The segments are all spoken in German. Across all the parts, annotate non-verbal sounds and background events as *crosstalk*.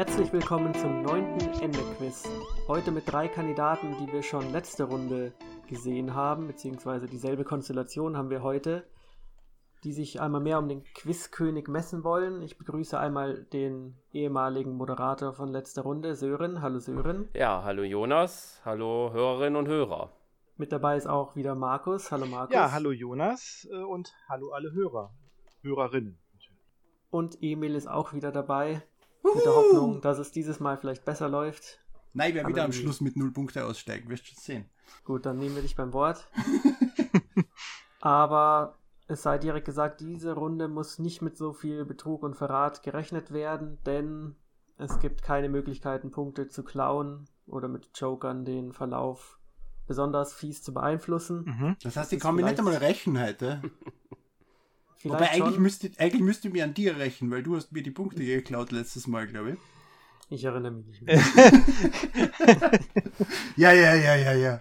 Herzlich willkommen zum neunten Ende-Quiz. Heute mit drei Kandidaten, die wir schon letzte Runde gesehen haben, beziehungsweise dieselbe Konstellation haben wir heute, die sich einmal mehr um den Quizkönig messen wollen. Ich begrüße einmal den ehemaligen Moderator von letzter Runde, Sören. Hallo Sören. Ja, hallo Jonas, hallo Hörerinnen und Hörer. Mit dabei ist auch wieder Markus. Hallo Markus. Ja, hallo Jonas äh, und hallo alle Hörer, Hörerinnen. Und Emil ist auch wieder dabei. Mit der Hoffnung, dass es dieses Mal vielleicht besser läuft. Nein, wer Aber wieder am Schluss mit null Punkte aussteigt, wirst du sehen. Gut, dann nehmen wir dich beim Wort. *laughs* Aber es sei direkt gesagt, diese Runde muss nicht mit so viel Betrug und Verrat gerechnet werden, denn es gibt keine Möglichkeiten, Punkte zu klauen oder mit Jokern den Verlauf besonders fies zu beeinflussen. Mhm. Das heißt, ich kann mich nicht einmal rächen heute. *laughs* Vielleicht Wobei eigentlich schon. müsste, eigentlich müsste ich mir an dir rächen, weil du hast mir die Punkte geklaut letztes Mal, glaube ich. Ich erinnere mich nicht mehr. *laughs* Ja, ja, ja, ja, ja.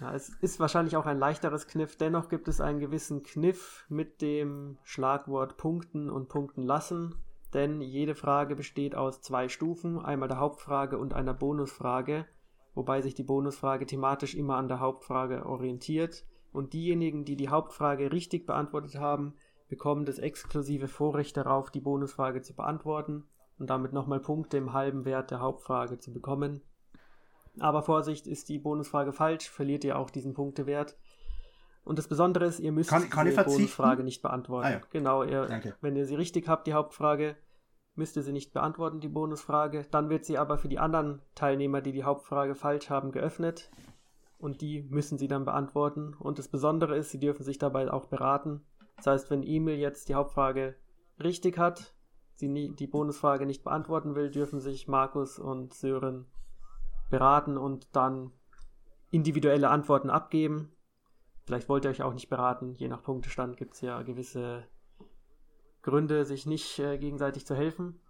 Ja, es ist wahrscheinlich auch ein leichteres Kniff. Dennoch gibt es einen gewissen Kniff mit dem Schlagwort Punkten und Punkten lassen. Denn jede Frage besteht aus zwei Stufen, einmal der Hauptfrage und einer Bonusfrage, wobei sich die Bonusfrage thematisch immer an der Hauptfrage orientiert. Und diejenigen, die die Hauptfrage richtig beantwortet haben, bekommen das exklusive Vorrecht darauf, die Bonusfrage zu beantworten und damit nochmal Punkte im halben Wert der Hauptfrage zu bekommen. Aber Vorsicht, ist die Bonusfrage falsch, verliert ihr auch diesen Punktewert. Und das Besondere ist, ihr müsst Kann- kann verzichten? Bonusfrage nicht beantworten. Ah ja. Genau, ihr, wenn ihr sie richtig habt, die Hauptfrage, müsst ihr sie nicht beantworten, die Bonusfrage. Dann wird sie aber für die anderen Teilnehmer, die die Hauptfrage falsch haben, geöffnet. Und die müssen sie dann beantworten. Und das Besondere ist, sie dürfen sich dabei auch beraten. Das heißt, wenn Emil jetzt die Hauptfrage richtig hat, sie nie, die Bonusfrage nicht beantworten will, dürfen sich Markus und Sören beraten und dann individuelle Antworten abgeben. Vielleicht wollt ihr euch auch nicht beraten. Je nach Punktestand gibt es ja gewisse Gründe, sich nicht äh, gegenseitig zu helfen.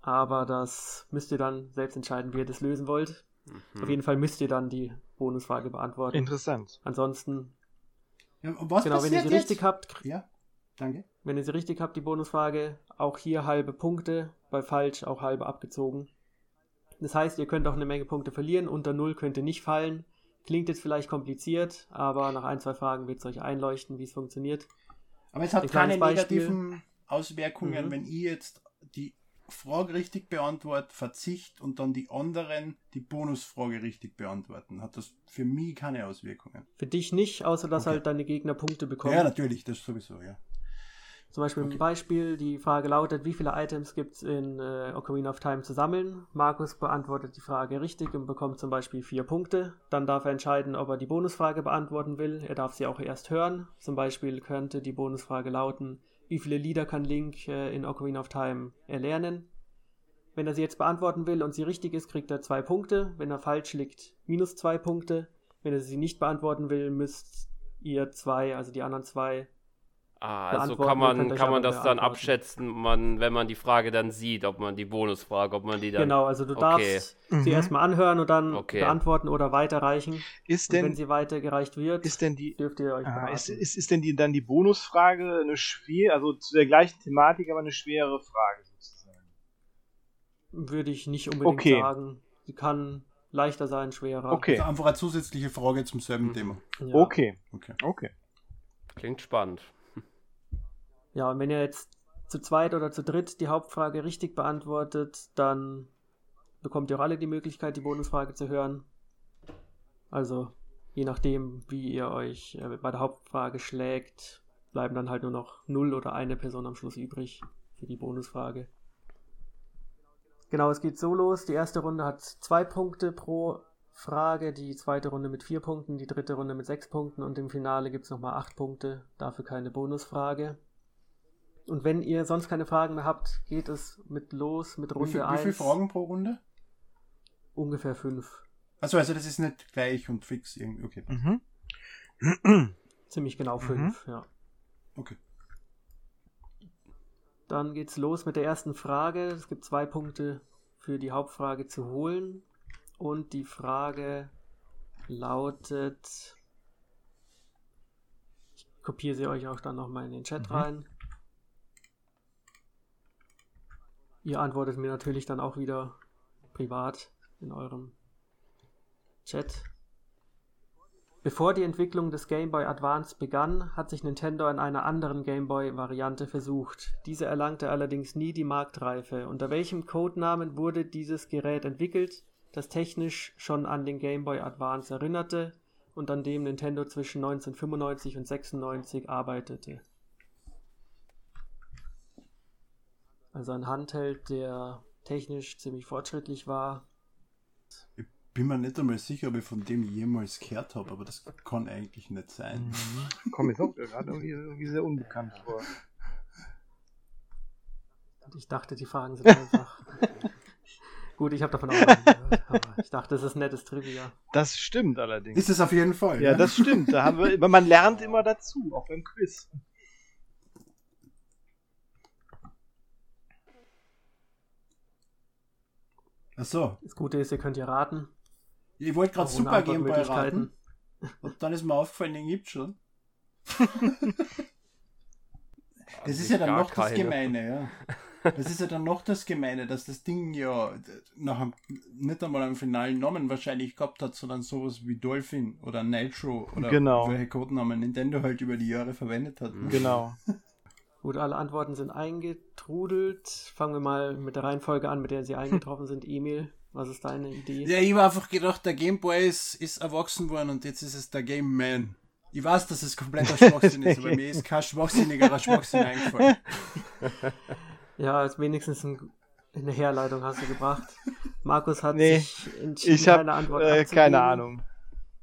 Aber das müsst ihr dann selbst entscheiden, wie ihr das lösen wollt. Mhm. Auf jeden Fall müsst ihr dann die Bonusfrage beantworten. Interessant. Ansonsten, Ja, und was genau, wenn ihr sie jetzt? richtig habt, Ja, danke. wenn ihr sie richtig habt, die Bonusfrage, auch hier halbe Punkte, bei falsch auch halbe abgezogen. Das heißt, ihr könnt auch eine Menge Punkte verlieren, unter null könnt ihr nicht fallen. Klingt jetzt vielleicht kompliziert, aber nach ein, zwei Fragen wird es euch einleuchten, wie es funktioniert. Aber es hat Ein keine negativen Auswirkungen, Mhm. wenn ich jetzt die Frage richtig beantworte, Verzicht und dann die anderen die Bonusfrage richtig beantworten. Hat das für mich keine Auswirkungen. Für dich nicht, außer dass Okay. halt deine Gegner Punkte bekommen. Ja, natürlich, das sowieso, ja. Zum Beispiel Okay. ein Beispiel, die Frage lautet, wie viele Items gibt es in äh, Ocarina of Time zu sammeln? Markus beantwortet die Frage richtig und bekommt zum Beispiel vier Punkte. Dann darf er entscheiden, ob er die Bonusfrage beantworten will. Er darf sie auch erst hören. Zum Beispiel könnte die Bonusfrage lauten, wie viele Lieder kann Link äh, in Ocarina of Time erlernen? Wenn er sie jetzt beantworten will und sie richtig ist, kriegt er zwei Punkte. Wenn er falsch liegt, minus zwei Punkte. Wenn er sie nicht beantworten will, müsst ihr zwei, also die anderen zwei, Ah, also kann man, kann man das dann abschätzen, man, wenn man die Frage dann sieht, ob man die Bonusfrage, ob man die dann. Genau, also du Okay. darfst Mhm. sie erstmal anhören und dann Okay. beantworten oder weiterreichen. Ist Und wenn denn, sie weitergereicht wird, ist denn die, dürft ihr euch ah, ist, ist, ist denn die, dann die Bonusfrage eine schwer, also zu der gleichen Thematik, aber eine schwere Frage sozusagen? Würde ich nicht unbedingt Okay. sagen. Sie kann leichter sein, schwerer. Okay, Also einfach eine zusätzliche Frage zum selben Mhm. Thema. Ja. okay, Okay. okay. Klingt spannend. Ja, und wenn ihr jetzt zu zweit oder zu dritt die Hauptfrage richtig beantwortet, dann bekommt ihr auch alle die Möglichkeit, die Bonusfrage zu hören. Also, je nachdem, wie ihr euch äh, bei der Hauptfrage schlägt, bleiben dann halt nur noch null oder eine Person am Schluss übrig für die Bonusfrage. Genau, es geht so los. Die erste Runde hat zwei Punkte pro Frage, die zweite Runde mit vier Punkten, die dritte Runde mit sechs Punkten und im Finale gibt es nochmal acht Punkte, dafür keine Bonusfrage. Und wenn ihr sonst keine Fragen mehr habt, geht es mit los mit Wie, Runde viel, wie 1. viele Fragen pro Runde? Ungefähr fünf. Also, also das ist nicht gleich und fix irgendwie. Okay. Mhm. *clears throat* Ziemlich genau Mhm. fünf, ja. Okay. Dann geht's los mit der ersten Frage. Es gibt zwei Punkte für die Hauptfrage zu holen. Und die Frage lautet. Ich kopiere sie euch auch dann nochmal in den Chat Mhm. rein. Ihr antwortet mir natürlich dann auch wieder privat in eurem Chat. Bevor die Entwicklung des Game Boy Advance begann, hat sich Nintendo an einer anderen Game Boy-Variante versucht. Diese erlangte allerdings nie die Marktreife. Unter welchem Codenamen wurde dieses Gerät entwickelt, das technisch schon an den Game Boy Advance erinnerte und an dem Nintendo zwischen 1995 und 96 arbeitete? Also ein Handheld, der technisch ziemlich fortschrittlich war. Ich bin mir nicht einmal sicher, ob ich von dem jemals gehört habe, aber das kann eigentlich nicht sein. Mhm. Komm, jetzt auch gerade irgendwie, irgendwie sehr unbekannt vor. Ich dachte, die Fragen sind einfach. *laughs* Gut, ich habe davon auch gehört, aber ich dachte, es ist nettes Trivia. Das stimmt allerdings. Ist es auf jeden Fall. Ja, ne? das stimmt. Da haben wir, *laughs* man lernt immer dazu, auch beim Quiz. Ach so. Das Gute ist, ihr könnt hier raten. Ich wollte gerade Super Game Boy raten. Und dann ist mir aufgefallen, den gibt's schon. *laughs* Das ist ja dann noch das keine. Gemeine, ja. Das ist ja dann noch das Gemeine, dass das Ding ja nach einem, nicht einmal einen finalen Namen wahrscheinlich gehabt hat, sondern sowas wie Dolphin oder Nitro oder Genau. welche Codenamen Nintendo halt über die Jahre verwendet hat. Genau. *laughs* Gut, alle Antworten sind eingetrudelt. Fangen wir mal mit der Reihenfolge an, mit der sie eingetroffen sind. *laughs* Emil, was ist deine Idee? Ja, ich habe einfach gedacht, der Game Boy ist, ist erwachsen worden und jetzt ist es der Game Man. Ich weiß, dass es kompletter Schwachsinn ist, aber mir ist kein schwachsinnigerer Schwachsinn eingefallen. *laughs* Ja, als wenigstens ein, eine Herleitung hast du gebracht. Markus hat Nee, sich entschieden, Ich habe keine Antwort äh, keine Ahnung.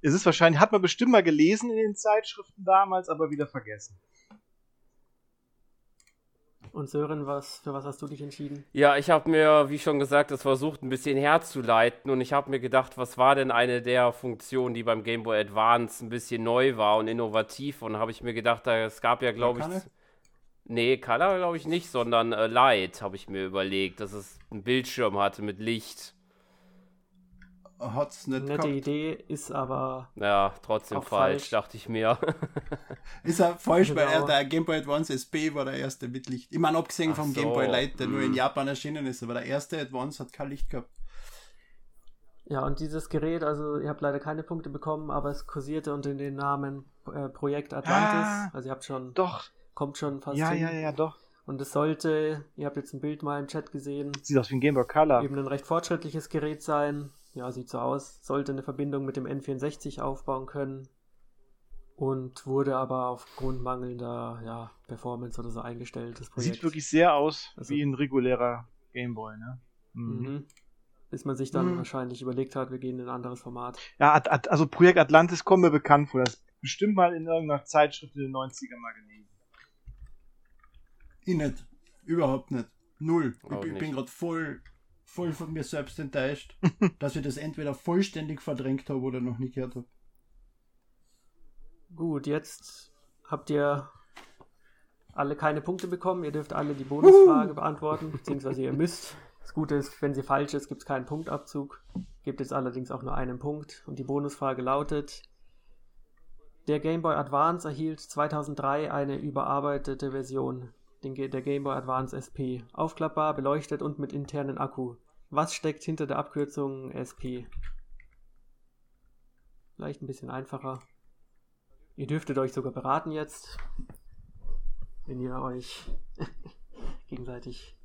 Es ist wahrscheinlich, hat man bestimmt mal gelesen in den Zeitschriften damals, aber wieder vergessen. Und Sören, was, für was hast du dich entschieden? Ja, ich habe mir, wie schon gesagt, das versucht ein bisschen herzuleiten und ich habe mir gedacht, was war denn eine der Funktionen, die beim Game Boy Advance ein bisschen neu war und innovativ und habe ich mir gedacht, da, es gab ja, glaube ich, Color? nee, Color glaube ich nicht, sondern äh, Light habe ich mir überlegt, dass es einen Bildschirm hatte mit Licht. Hat's nicht Nette gehabt. Idee, ist aber Ja, trotzdem Auch falsch, falsch. dachte ich mir. *laughs* Ist er falsch, weil er, Genau. der Game Boy Advance SP war der erste mit Licht. Ich meine, abgesehen Ach vom so, Game Boy Light, der nur in mm. Japan erschienen ist, aber der erste Advance hat kein Licht gehabt. Ja, und dieses Gerät, also ihr habt leider keine Punkte bekommen, aber es kursierte unter dem Namen äh, Projekt Atlantis. Ah, also ihr habt schon, Doch. kommt schon fast Ja, hin. ja, ja, doch. Und es sollte, ihr habt jetzt ein Bild mal im Chat gesehen, Sieht aus wie ein Game Boy Color. eben ein recht fortschrittliches Gerät sein. Ja, sieht so aus. Sollte eine Verbindung mit dem N64 aufbauen können. Und wurde aber aufgrund mangelnder ja, Performance oder so eingestellt, das Projekt. Sieht wirklich sehr aus Also- wie ein regulärer Game Boy, ne? Mhm. Mhm. Bis man sich dann Mhm. wahrscheinlich überlegt hat, wir gehen in ein anderes Format. Ja, At At also Projekt Atlantis kommt mir bekannt vor. Das ist bestimmt mal in irgendeiner Zeitschrift in den 90ern mal gelesen. Ich nicht. Überhaupt nicht. Null. Ich, Auch ich bin gerade voll, voll von mir selbst enttäuscht, *laughs* dass ich das entweder vollständig verdrängt habe oder noch nie gehört habe. Gut, jetzt habt ihr alle keine Punkte bekommen. Ihr dürft alle die Bonusfrage beantworten, beziehungsweise ihr müsst. Das Gute ist, wenn sie falsch ist, gibt es keinen Punktabzug. Gibt jetzt allerdings auch nur einen Punkt. Und die Bonusfrage lautet: Der Game Boy Advance erhielt 2003 eine überarbeitete Version, den, der Game Boy Advance SP. Aufklappbar, beleuchtet und mit internen Akku. Was steckt hinter der Abkürzung SP? Vielleicht ein bisschen einfacher. Ihr dürftet euch sogar beraten jetzt, wenn ihr euch *laughs* gegenseitig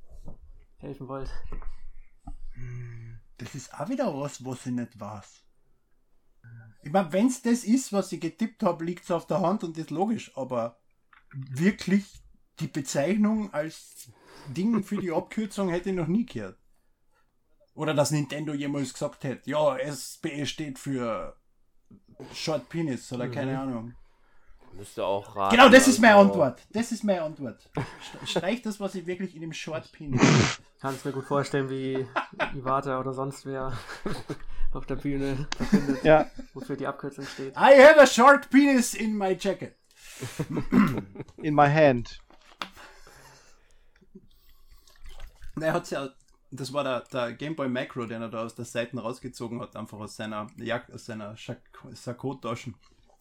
helfen wollt. Das ist auch wieder was, was ich nicht weiß. Ich meine, wenn es das ist, was ich getippt habe, liegt es auf der Hand und ist logisch, aber wirklich die Bezeichnung als Ding für die Abkürzung hätte ich noch nie gehört. Oder dass Nintendo jemals gesagt hätte, ja, SPE steht für Short Penis oder Mhm. keine Ahnung. Müsste auch raten. Genau, das ist meine also- Antwort. Das ist meine Antwort. St- Streich das, was ich wirklich in dem Short Penis. Kann es mir gut vorstellen, wie Iwata oder sonst wer *laughs* auf der Bühne verkündet, Ja, wofür die Abkürzung steht. I have a short penis in my jacket. in my hand. Na, er hat's ja, das war der, der Game Boy Macro, den er da aus der Seite rausgezogen hat, einfach aus seiner Jack, aus seiner Sakko-Taschen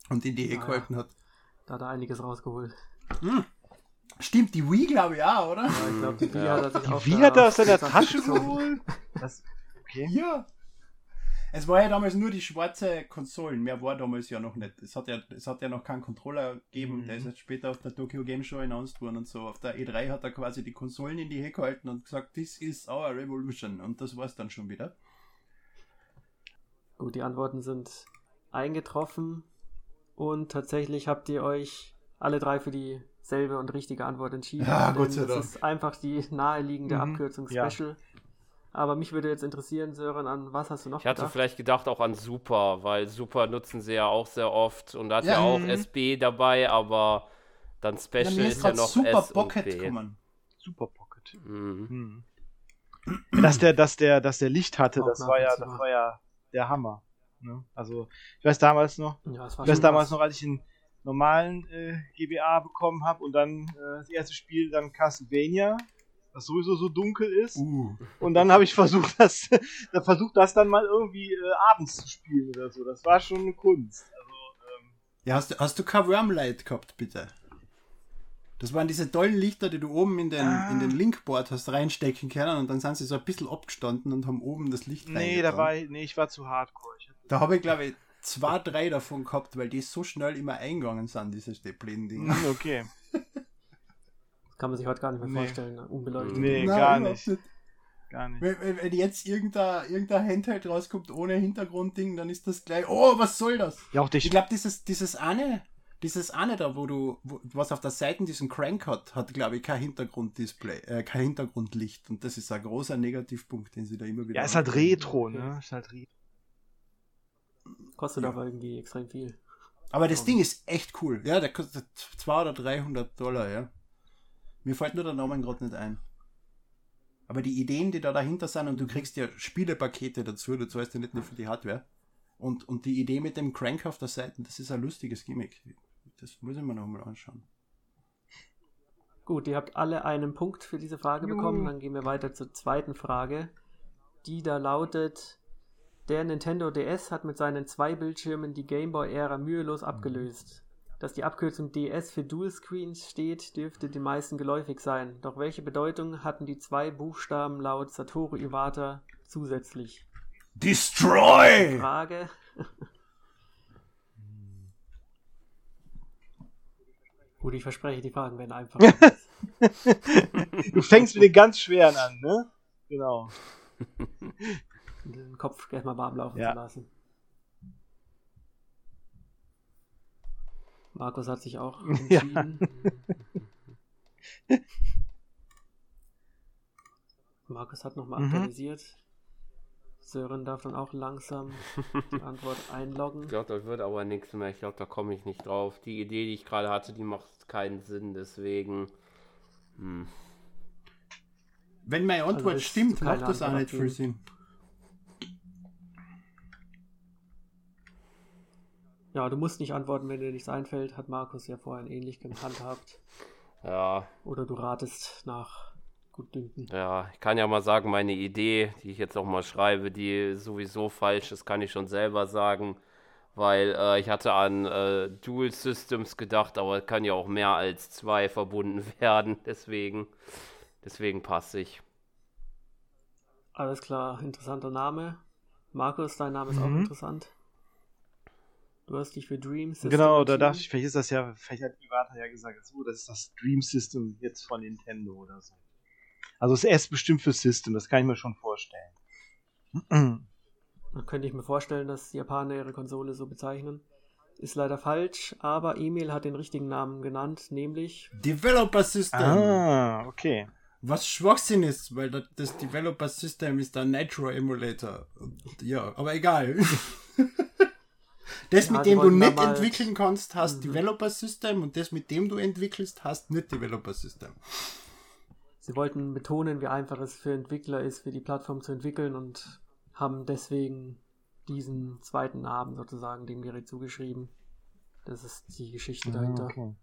und in die Ecke Ah, gehalten hat. Da hat er einiges rausgeholt. Stimmt, die Wii glaube ich auch, oder? Ja, ich glaube, die Wii Ja. hat er sich auch Wie da hat er aus seiner Tasche geholt? Das, okay. Ja. Es war ja damals nur die schwarze Konsolen, mehr war damals ja noch nicht. Es hat ja, es hat ja noch keinen Controller gegeben, Mhm. der ist jetzt später auf der Tokyo Game Show announced worden und so. Auf der E3 hat er quasi die Konsolen in die Hecke gehalten und gesagt, this is our revolution. Und das war's dann schon wieder. Gut, die Antworten sind eingetroffen und tatsächlich habt ihr euch alle drei für dieselbe und richtige Antwort entschieden. Ja, Gott sei das Dank. ist einfach die naheliegende Mhm, Abkürzung ja. Aber mich würde jetzt interessieren, Sören, an was hast du noch Ich hatte gedacht? vielleicht gedacht auch an Super, weil Super nutzen sie ja auch sehr oft und da hat ja, Ja, auch mhm. SB dabei, aber dann Special Ja, mir ist, ist ja gerade noch Super S und Pocket P. gekommen. Super Pocket. Mhm. Hm. Dass der, dass der, dass der Licht hatte, Auch das war ja, das war ja der Hammer. Ne? Also, ich weiß damals noch, ja, ich weiß damals was. noch, als ich einen normalen äh, GBA bekommen habe und dann äh, das erste Spiel dann Castlevania, das sowieso so dunkel ist. Uh. Und dann habe ich versucht, das, *laughs* da versucht das dann mal irgendwie äh, abends zu spielen oder so. Das war schon eine Kunst. Also, ähm, Ja, hast du, hast du kein Wormlight gehabt, bitte? Das waren diese tollen Lichter, die du oben in den, Ah. in den Linkboard hast reinstecken können und dann sind sie so ein bisschen abgestanden und haben oben das Licht nee, da war ich, nee, ich war zu hardcore. Da habe ich, glaube ich, zwei, drei davon gehabt, weil die so schnell immer eingegangen sind, diese Steplin-Dinger. Hm, okay. *laughs* Kann man sich heute gar nicht mehr Nee. vorstellen, ne? unbeleuchtet. Nee, Nein, gar nicht. Gar nicht. Wenn, wenn, jetzt irgendein, irgendein Handheld rauskommt ohne Hintergrundding, dann ist das gleich, oh, was soll das? Ja, auch der Ich glaube, dieses, dieses eine, dieses eine da, wo du, wo, was auf der Seite diesen Crank hat, hat, glaube ich, kein Hintergrunddisplay, äh, kein Hintergrundlicht. Und das ist ein großer Negativpunkt, den sie da immer wieder Ja, ist halt. Retro, ne? Ist halt Retro. Kostet Ja. aber irgendwie extrem viel. Aber das Ding ist echt cool. Ja, der kostet 200 oder 300 Dollar, ja. Mir fällt nur der Name gerade nicht ein. Aber die Ideen, die da dahinter sind, und du kriegst ja Spielepakete dazu, du zahlst ja nicht nur für die Hardware. Und, und die Idee mit dem Crank auf der Seite, das ist ein lustiges Gimmick. Das muss ich mir noch mal anschauen. Gut, ihr habt alle einen Punkt für diese Frage Juhu. bekommen. Dann gehen wir weiter zur zweiten Frage, die da lautet: Der Nintendo DS hat mit seinen zwei Bildschirmen die Gameboy-Ära mühelos abgelöst. Dass die Abkürzung DS für Dual Screens steht, dürfte den meisten geläufig sein. Doch welche Bedeutung hatten die zwei Buchstaben laut Satoru Iwata zusätzlich? Destroy! Frage. *laughs* Gut, ich verspreche, die Fragen werden einfach. *laughs* Du fängst mit den ganz schweren an, ne? Genau. *laughs* den Kopf erstmal warm laufen Ja. zu lassen. Markus hat sich auch *laughs* entschieden. Markus hat nochmal Mhm. aktualisiert. Sören darf dann auch langsam die *laughs* Antwort einloggen. Ich glaube, das wird aber nichts mehr. Ich glaube, da komme ich nicht drauf. Die Idee, die ich gerade hatte, die macht keinen Sinn, deswegen. Hm. Wenn meine Antwort Also stimmt, macht das auch nicht viel. Sinn. Ja, du musst nicht antworten, wenn dir nichts einfällt. Hat Markus ja vorhin ähnlich gehandhabt. *laughs* Ja, Oder du ratest nach Gutdünken. ja, ich kann ja mal sagen, meine Idee, die ich jetzt auch mal schreibe, die sowieso falsch ist, kann ich schon selber sagen. Weil äh, ich hatte an äh, Dual Systems gedacht, aber es kann ja auch mehr als zwei verbunden *laughs* werden. Deswegen, deswegen passe ich. Alles klar, interessanter Name. Markus, dein Name ist auch Mhm. interessant. Du hast dich für Dream System Genau, da dachte ich, vielleicht ist das ja, vielleicht hat Iwata ja gesagt, so, das ist das Dream System jetzt von Nintendo oder so. Also es ist bestimmt für System, das kann ich mir schon vorstellen. Dann könnte ich mir vorstellen, dass die Japaner ihre Konsole so bezeichnen. Ist leider falsch, aber Emil hat den richtigen Namen genannt, nämlich Developer System. ah, okay. Was Schwachsinn ist, weil das, das Developer System ist der Nitro Emulator. Und, ja, aber egal. *laughs* das, Ja, mit dem du nicht entwickeln kannst, hast Mhm. Developer System und das, mit dem du entwickelst, hast nicht Developer System. sie wollten betonen, wie einfach es für Entwickler ist, für die Plattform zu entwickeln und haben deswegen diesen zweiten Namen sozusagen dem Gerät zugeschrieben. Das ist die Geschichte dahinter. Ah, okay.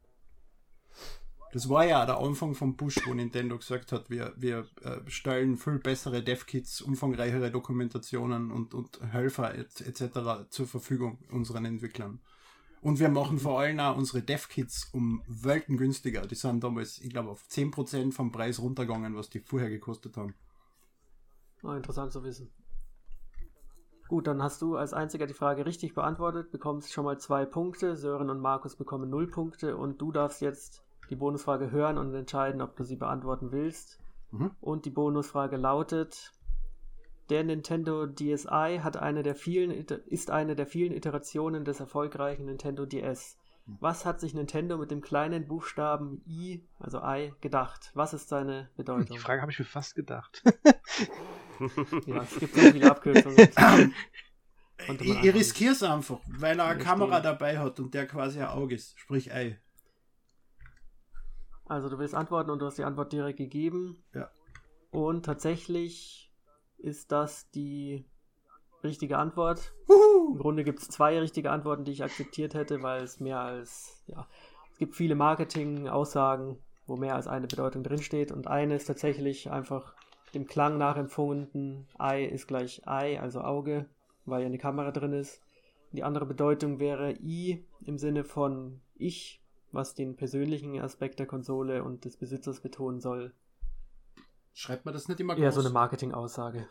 Das war ja der Anfang vom Push, wo Nintendo gesagt hat, wir, wir äh, stellen viel bessere Dev-Kits, umfangreichere Dokumentationen und, und Helfer et- etc. zur Verfügung unseren Entwicklern. Und wir machen vor allem auch unsere Dev-Kits um Welten günstiger. Die sind damals, ich glaube, auf 10% vom Preis runtergegangen, was die vorher gekostet haben. Oh, interessant zu wissen. Gut, dann hast du als einziger die Frage richtig beantwortet, bekommst schon mal zwei Punkte. Sören und Markus bekommen null Punkte und du darfst jetzt die Bonusfrage hören und entscheiden, ob du sie beantworten willst. Mhm. Und die Bonusfrage lautet: Der Nintendo DSi hat eine der vielen, ist eine der vielen Iterationen des erfolgreichen Nintendo DS. Was hat sich Nintendo mit dem kleinen Buchstaben I, also I, gedacht? Was ist seine Bedeutung? Die Frage habe ich mir fast gedacht. *laughs* Ja, es gibt so viele Abkürzungen. *laughs* Einfach riskiere es einfach, weil er eine Kamera dabei hat und der quasi ein Auge ist. Sprich Ei. Also du willst antworten und du hast die Antwort direkt gegeben. Ja. Und tatsächlich ist das die richtige Antwort. Im Grunde gibt es zwei richtige Antworten, die ich akzeptiert hätte, weil es mehr als, ja, es gibt viele Marketing-Aussagen, wo mehr als eine Bedeutung drinsteht. Und eine ist tatsächlich einfach dem Klang nachempfunden. Ei ist gleich Ei, also Auge, weil ja eine Kamera drin ist. Die andere Bedeutung wäre I im Sinne von Ich, was den persönlichen Aspekt der Konsole und des Besitzers betonen soll. Schreibt man das nicht immer Eher groß? so eine Marketing-Aussage.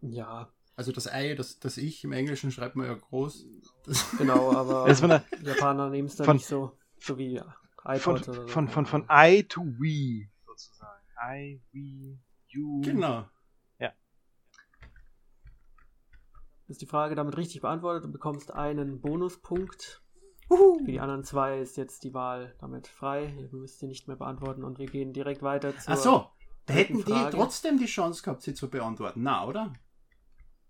Ja, also das Ei, das, das Ich im Englischen schreibt man ja groß. Das, *laughs* genau, aber von, Japaner nehmen es dann von- nicht so, so wie von, iPod oder so. von, von, von I to We sozusagen. I, we, you. genau. Ist die Frage damit richtig beantwortet, du bekommst einen Bonuspunkt. Für die anderen zwei ist jetzt die Wahl damit frei. Ihr müsst sie nicht mehr beantworten und wir gehen direkt weiter zur Ach so, da hätten dritten die Frage. trotzdem die Chance gehabt, sie zu beantworten. Na, oder?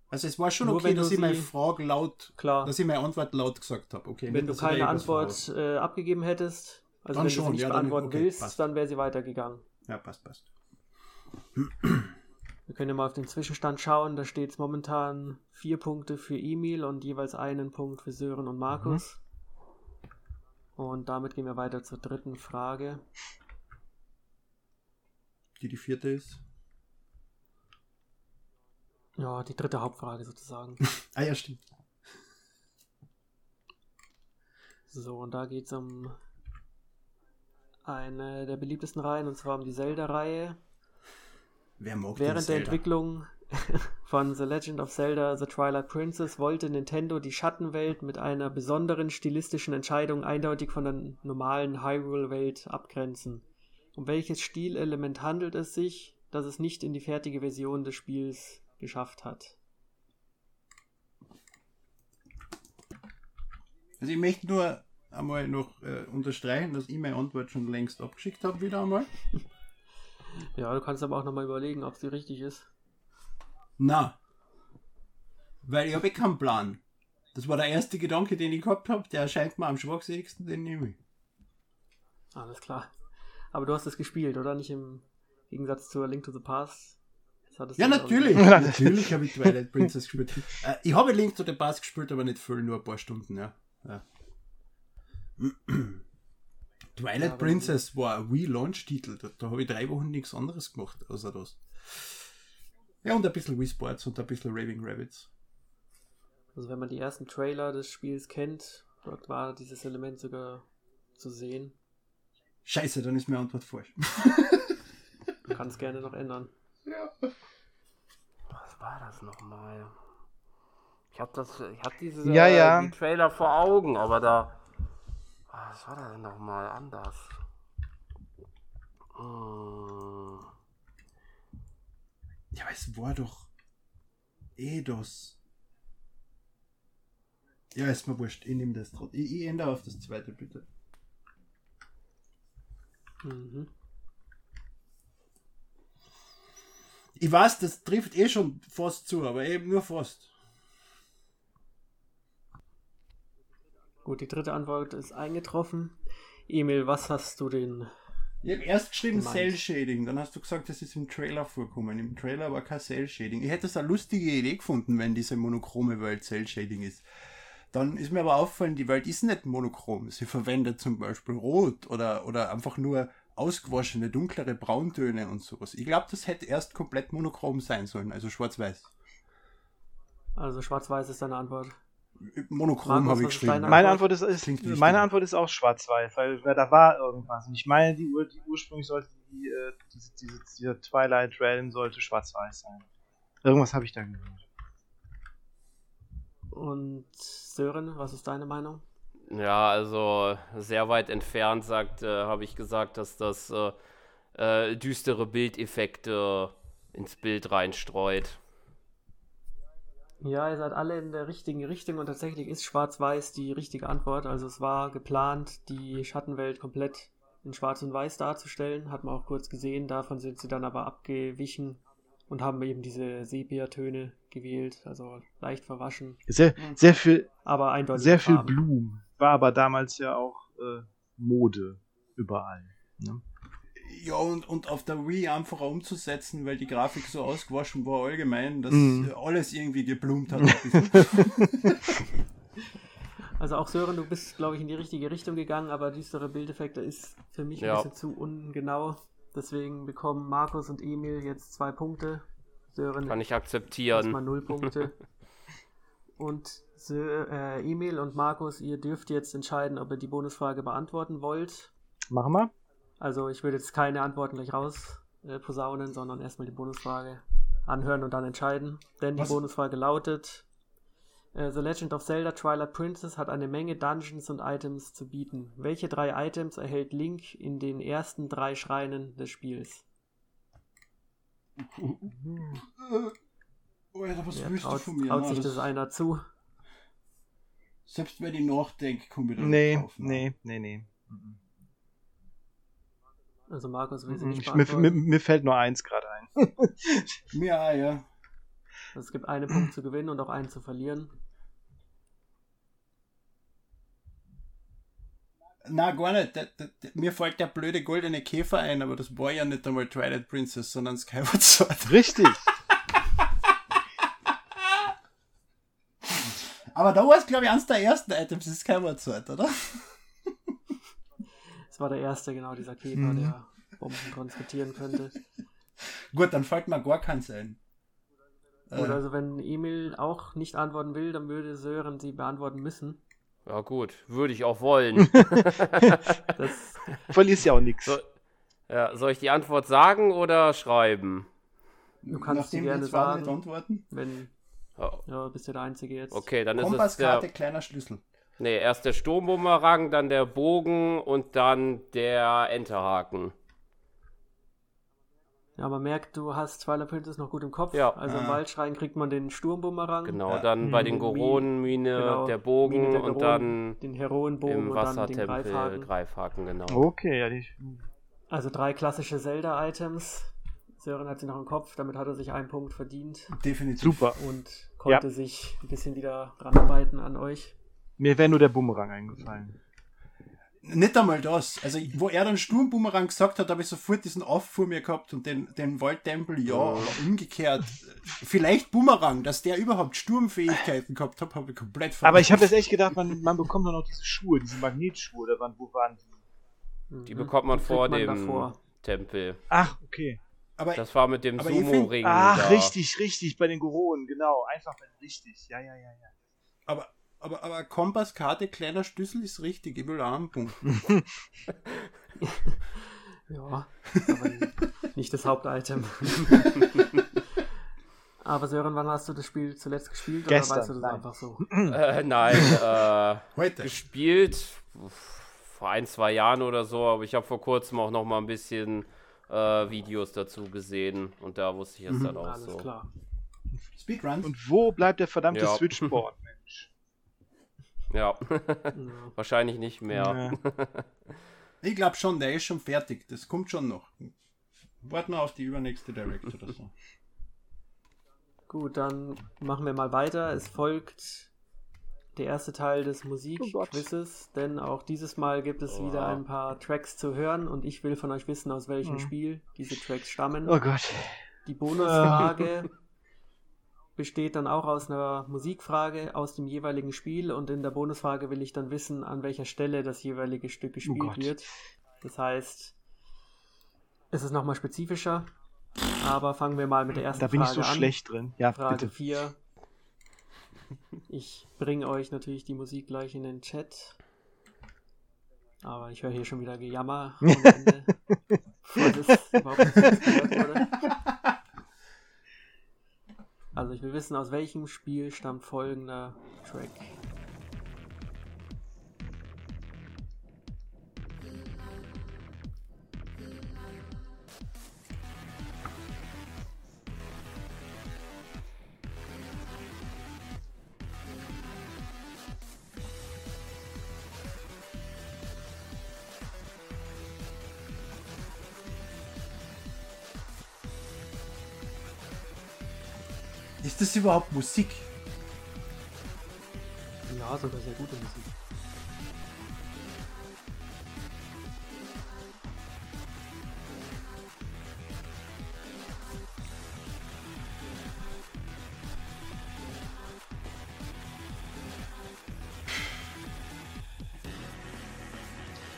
Also es war schon Nur okay, dass du ich meine Frage laut, Klar. dass ich meine Antwort laut gesagt habe. Okay, Wenn nicht, du keine Antwort äh, abgegeben hättest, also Dann wenn du schon, sie nicht ja, beantworten okay, willst, passt. dann wäre sie weitergegangen. Ja, passt, passt. Wir können ja mal auf den Zwischenstand schauen. Da steht es momentan vier Punkte für Emil und jeweils einen Punkt für Sören und Markus. Und damit gehen wir weiter zur dritten Frage. Die die vierte ist. Ja, die dritte Hauptfrage sozusagen. *laughs* Ah ja, stimmt. so, und da geht es um eine der beliebtesten Reihen, und zwar um die Zelda-Reihe. Wer mag Während der Zelda? Entwicklung *laughs* von The Legend of Zelda The Twilight Princess wollte Nintendo die Schattenwelt mit einer besonderen stilistischen Entscheidung eindeutig von der normalen Hyrule-Welt abgrenzen. Um welches Stilelement handelt es sich, das es nicht in die fertige Version des Spiels geschafft hat? Also ich möchte nur einmal noch äh, unterstreichen, dass ich meine Antwort schon längst abgeschickt habe, wieder einmal. *laughs* Ja, du kannst aber auch nochmal überlegen, ob sie richtig ist. Na. Weil ich habe eh keinen Plan. Das war der erste Gedanke, den ich gehabt habe. Der erscheint mir am schwachsinnigsten, den nehme ich. Alles klar. Aber du hast es gespielt, oder? Nicht im Gegensatz zu A Link to the Past. Ja, natürlich. Natürlich habe ich Twilight *laughs* Princess gespielt. Äh, ich habe Link to the Past gespielt, aber nicht viel, nur ein paar Stunden, ja. ja. *clears throat* Twilight Ja, Princess war ein Wii-Launch-Titel. Da, da habe ich drei Wochen nichts anderes gemacht, außer das. Ja, und ein bisschen Wii Sports und ein bisschen Raving Rabbits. Also wenn man die ersten Trailer des Spiels kennt, dort war dieses Element sogar zu sehen. Scheiße, dann ist meine Antwort falsch. *laughs* Du kannst gerne noch ändern. Was war das nochmal? Ich hab das, ich hab diese Ja, äh, ja. die Trailer vor Augen, aber da. Ah, Was war da denn nochmal anders? Hm. Ja, aber es war doch Eidos. Ja, ist mir wurscht. Ich nehme das trotzdem. Ich, ich ändere auf das zweite, bitte. Mhm. Ich weiß, das trifft eh schon fast zu, aber eben nur fast. Gut, die dritte Antwort ist eingetroffen. Emil, was hast du denn? Ich habe erst geschrieben. Cell Shading, dann hast du gesagt, das ist im Trailer vorkommen. Im Trailer war kein Cell Shading. Ich hätte es eine lustige Idee gefunden, wenn diese monochrome Welt Cell Shading ist. Dann ist mir aber aufgefallen, die Welt ist nicht monochrom. Sie verwendet zum Beispiel Rot oder, oder einfach nur ausgewaschene, dunklere Brauntöne und sowas. Ich glaube, das hätte erst komplett monochrom sein sollen, also schwarz-weiß. Also schwarz-weiß ist deine Antwort. Monochrom habe ich geschrieben. Meine Antwort? Ist, ist meine Antwort ist auch schwarz-weiß, weil, weil da war irgendwas. Und ich meine, die, Ur, die ursprünglich sollte die, äh, diese, diese, dieser Twilight Realm sollte schwarz-weiß sein. Irgendwas habe ich da gehört. Und Sören, was ist deine Meinung? Ja, also sehr weit entfernt sagt, äh, habe ich gesagt, dass das äh, äh, düstere Bildeffekte ins Bild reinstreut. Ja, ihr seid alle in der richtigen Richtung und tatsächlich ist Schwarz-Weiß die richtige Antwort. Also es war geplant, die Schattenwelt komplett in Schwarz und Weiß darzustellen. Hat man auch kurz gesehen. Davon sind sie dann aber abgewichen und haben eben diese Sepia-Töne gewählt. Also leicht verwaschen, Sehr, sehr viel, aber eindeutig. sehr viel Farben. Blumen. War aber damals ja auch äh, Mode überall. Ne? Ja, und, und auf der Wii einfacher umzusetzen, weil die Grafik so ausgewaschen war allgemein, dass Mhm. alles irgendwie geblumt hat. ein. *laughs* Also auch Sören, du bist, glaube ich, in die richtige Richtung gegangen, aber düstere Bildeffekte ist für mich ein Ja. bisschen zu ungenau. Deswegen bekommen Markus und Emil jetzt zwei Punkte. Sören Kann ich erstmal akzeptieren. null Punkte. *laughs* und Sö äh, Emil und Markus, ihr dürft jetzt entscheiden, ob ihr die Bonusfrage beantworten wollt. Machen wir? Also ich würde jetzt keine Antworten gleich raus äh, posaunen, sondern erstmal die Bonusfrage anhören und dann entscheiden. Denn die Was- Bonusfrage lautet: äh, The Legend of Zelda Twilight Princess hat eine Menge Dungeons und Items zu bieten. Welche drei Items erhält Link in den ersten drei Schreinen des Spiels? *laughs* Oh, Alter, was Wer du traut, von mir? traut sich das- das einer zu? Selbst wenn ich nachdenke, komme ich da Nee, nicht drauf. ne? nee, nee, nee. Also Markus will sie Mhm. nicht Ich, mir, mir, mir fällt nur eins gerade ein. Mir auch, *laughs* ja. Es gibt einen Punkt zu gewinnen und auch einen zu verlieren. Na, gar nicht. Der, der, der, mir fällt der blöde goldene Käfer ein, aber das war ja nicht einmal Twilight Princess, sondern Skyward Sword. Richtig. *laughs* Aber da war es, glaube ich, eines der ersten Items, das Skyward Sword, oder? War der erste, genau, dieser Käfer, Mhm. der Bomben transportieren könnte. *laughs* Gut, dann fällt mir gar keins ein. Gut, Äh, also wenn Emil auch nicht antworten will, dann würde Sören sie beantworten müssen. Ja gut, würde ich auch wollen. *laughs* *laughs* Das, Verlierst ja auch nichts. so, ja, soll ich die Antwort sagen oder schreiben? du kannst sie nachdem gerne wir zwei sagen. antworten. wenn, Ja, bist ja der Einzige jetzt. Okay, dann ist es Kompasskarte, der, kleiner Schlüssel. Nee, erst der Sturmbumerang, dann der Bogen und dann der Enterhaken. Ja, man merkt, du hast Twilight Princess noch gut im Kopf. Ja. Also im Ah. Waldschrein kriegt man den Sturmbumerang. Genau, Ja. dann bei den. Goronenmine Genau, der Bogen Mine der und Geronen, dann den Heroenbogen im und dann den Wassertempel Greifhaken. Greifhaken, genau. Okay, ja, die, Also drei klassische Zelda-Items. Sören hat sie noch im Kopf, damit hat er sich einen Punkt verdient Definitiv. super. und konnte sich ein bisschen wieder ranarbeiten an euch. Mir wäre nur der Bumerang eingefallen. Nicht einmal das. Also, wo er dann Sturmbumerang gesagt hat, habe ich sofort diesen Auf vor mir gehabt und den, den Waldtempel, ja, aber umgekehrt. Vielleicht Bumerang, dass der überhaupt Sturmfähigkeiten gehabt hat, habe ich komplett Aber ich habe jetzt echt gedacht, man, man bekommt doch noch diese Schuhe, diese Magnetschuhe, oder wann, wo waren die? Die bekommt man Die vor man dem davor. Tempel. Ach, okay. Aber Das war mit dem Sumo-Ring. Ach, da. richtig, richtig, bei den Goronen, genau. Einfach richtig. Ja, ja, ja, ja. Aber, aber, aber Kompasskarte, kleiner Schlüssel ist richtig. Ich will auch einen Punkt. *laughs* Ja, aber nicht das Hauptitem. aber Sören, wann hast du das Spiel zuletzt gespielt Gestern, oder weißt du das nein. einfach so? *clears throat* Äh, nein, äh, Heute. gespielt vor ein, zwei Jahren oder so, aber ich habe vor kurzem auch noch mal ein bisschen äh, Videos dazu gesehen und da wusste ich es Mhm. dann auch Alles so. klar. Speedrun. Und wo bleibt der verdammte Ja. Switchboard? Ja, Ja. *laughs* wahrscheinlich nicht mehr. Ja. Ich glaube schon, der ist schon fertig. Das kommt schon noch. Warten wir auf die übernächste Direct oder so. Gut, dann machen wir mal weiter. Es folgt der erste Teil des Oh Musikquizzes, denn auch dieses Mal gibt es Oh. wieder ein paar Tracks zu hören und ich will von euch wissen, aus welchem Mhm. Spiel diese Tracks stammen. Oh Gott. Die Bonusfrage *laughs* besteht dann auch aus einer Musikfrage aus dem jeweiligen Spiel und in der Bonusfrage will ich dann wissen, an welcher Stelle das jeweilige Stück gespielt Gott. wird. Das heißt, es ist nochmal spezifischer, aber fangen wir mal mit der ersten Da bin ich Frage so an. schlecht drin. Ja, Frage bitte. 4. Ich bringe euch natürlich die Musik gleich in den Chat. Aber ich höre hier schon wieder Gejammer am Ende, *laughs* bevor das überhaupt gehört wurde. Also ich will wissen, aus welchem Spiel stammt folgender Track. Ist das überhaupt Musik? Ja, sogar sehr gute Musik.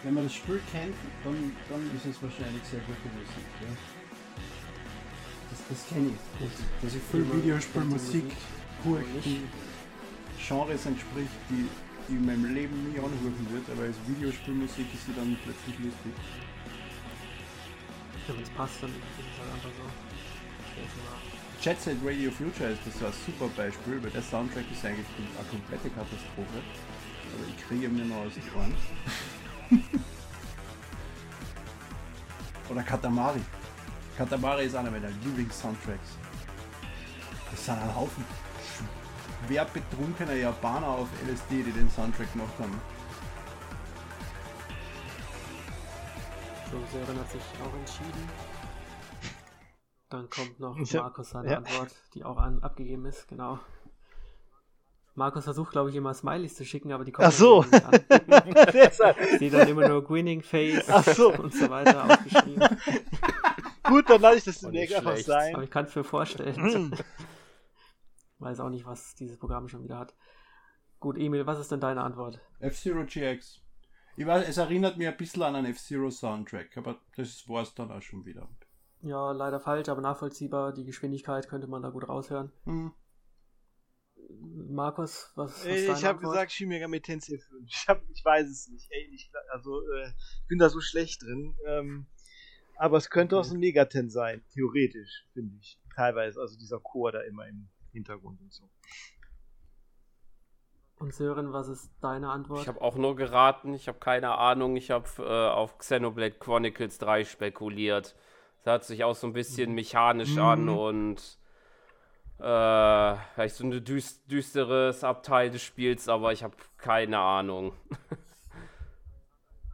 Wenn man das Spiel kennt, dann, dann ist es wahrscheinlich sehr gute Musik. Ja? Das, kenne ich. Dass, dass ich viel Videospielmusik höre, die Genres entspricht, die ich in meinem Leben nie anhören würde, aber als Videospielmusik ist sie dann plötzlich lustig. Ja, wenn es passt, dann ist es halt einfach so. Jet Set Radio Future ist das so ein super Beispiel, weil der Soundtrack ist eigentlich eine komplette Katastrophe. Aber ich kriege mir noch aus den Ohren. *laughs* Oder Katamari. Katamari ist einer meiner Lieblings-Soundtracks. Das sind ein Haufen schwer betrunkener Japaner auf LSD, die den Soundtrack gemacht haben. So, Sören hat sich auch entschieden. Dann kommt noch Ich Markus seine ja. Antwort, die auch an, abgegeben ist, genau. Markus versucht, glaube ich, immer Smileys zu schicken, aber die kommen Ach so. nicht an. *laughs* Ich sehe dann immer nur Grinning Face Ach so. und so weiter aufgeschrieben. *laughs* Gut, dann lasse ich das Oh, demnächst nicht einfach schlecht. Aber sein. ich kann es mir vorstellen. Hm. *laughs* Weiß auch nicht, was dieses Programm schon wieder hat. Gut, Emil, was ist denn deine Antwort? F-Zero GX. Ich weiß, es erinnert mich ein bisschen an einen F-Zero Soundtrack, aber das war es dann auch schon wieder. Ja, leider falsch, aber nachvollziehbar. Die Geschwindigkeit könnte man da gut raushören. Hm. Markus, was ist Ey, deine Ich habe gesagt Shin Tensei 5. Ich, hab, ich weiß es nicht. Ey, ich, also, äh, ich bin da so schlecht drin. Ähm, aber es könnte auch so ein Megaten sein, theoretisch, finde ich. Teilweise, also dieser Chor da immer im Hintergrund und so. Und Sören, was ist deine Antwort? Ich habe auch nur geraten, ich habe keine Ahnung. Ich habe äh, auf Xenoblade Chronicles 3 spekuliert. Das hört sich auch so ein bisschen mechanisch an und äh, vielleicht so ein düst düsteres Abteil des Spiels, aber ich habe keine Ahnung. *laughs*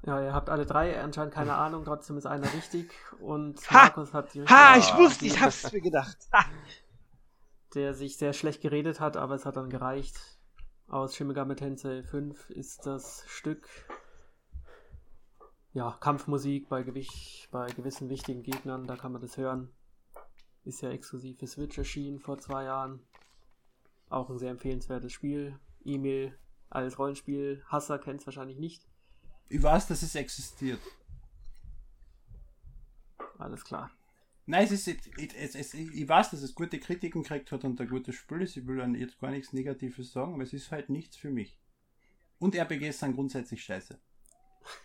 Ja, ihr habt alle drei anscheinend keine Ahnung, trotzdem ist einer richtig und Ha! Markus hat die richtige Ha, ich wusste, ich hab's mir gedacht. Der sich sehr schlecht geredet hat, aber es hat dann gereicht. Aus Shin Megami Tensei 5 ist das Stück ja, Kampfmusik bei, Gewicht, bei gewissen wichtigen Gegnern, da kann man das hören. Ist ja exklusiv für Switch erschienen vor zwei Jahren. Auch ein sehr empfehlenswertes Spiel. E-Mail als Rollenspiel. Hasser kennt es wahrscheinlich nicht. Ich weiß, dass es existiert. Alles klar. Nein, es ist, es, es, ich weiß, dass es gute Kritiken gekriegt hat und ein gutes Spiel ist. Ich will dann jetzt gar nichts Negatives sagen, aber es ist halt nichts für mich. Und RPGs sind grundsätzlich scheiße.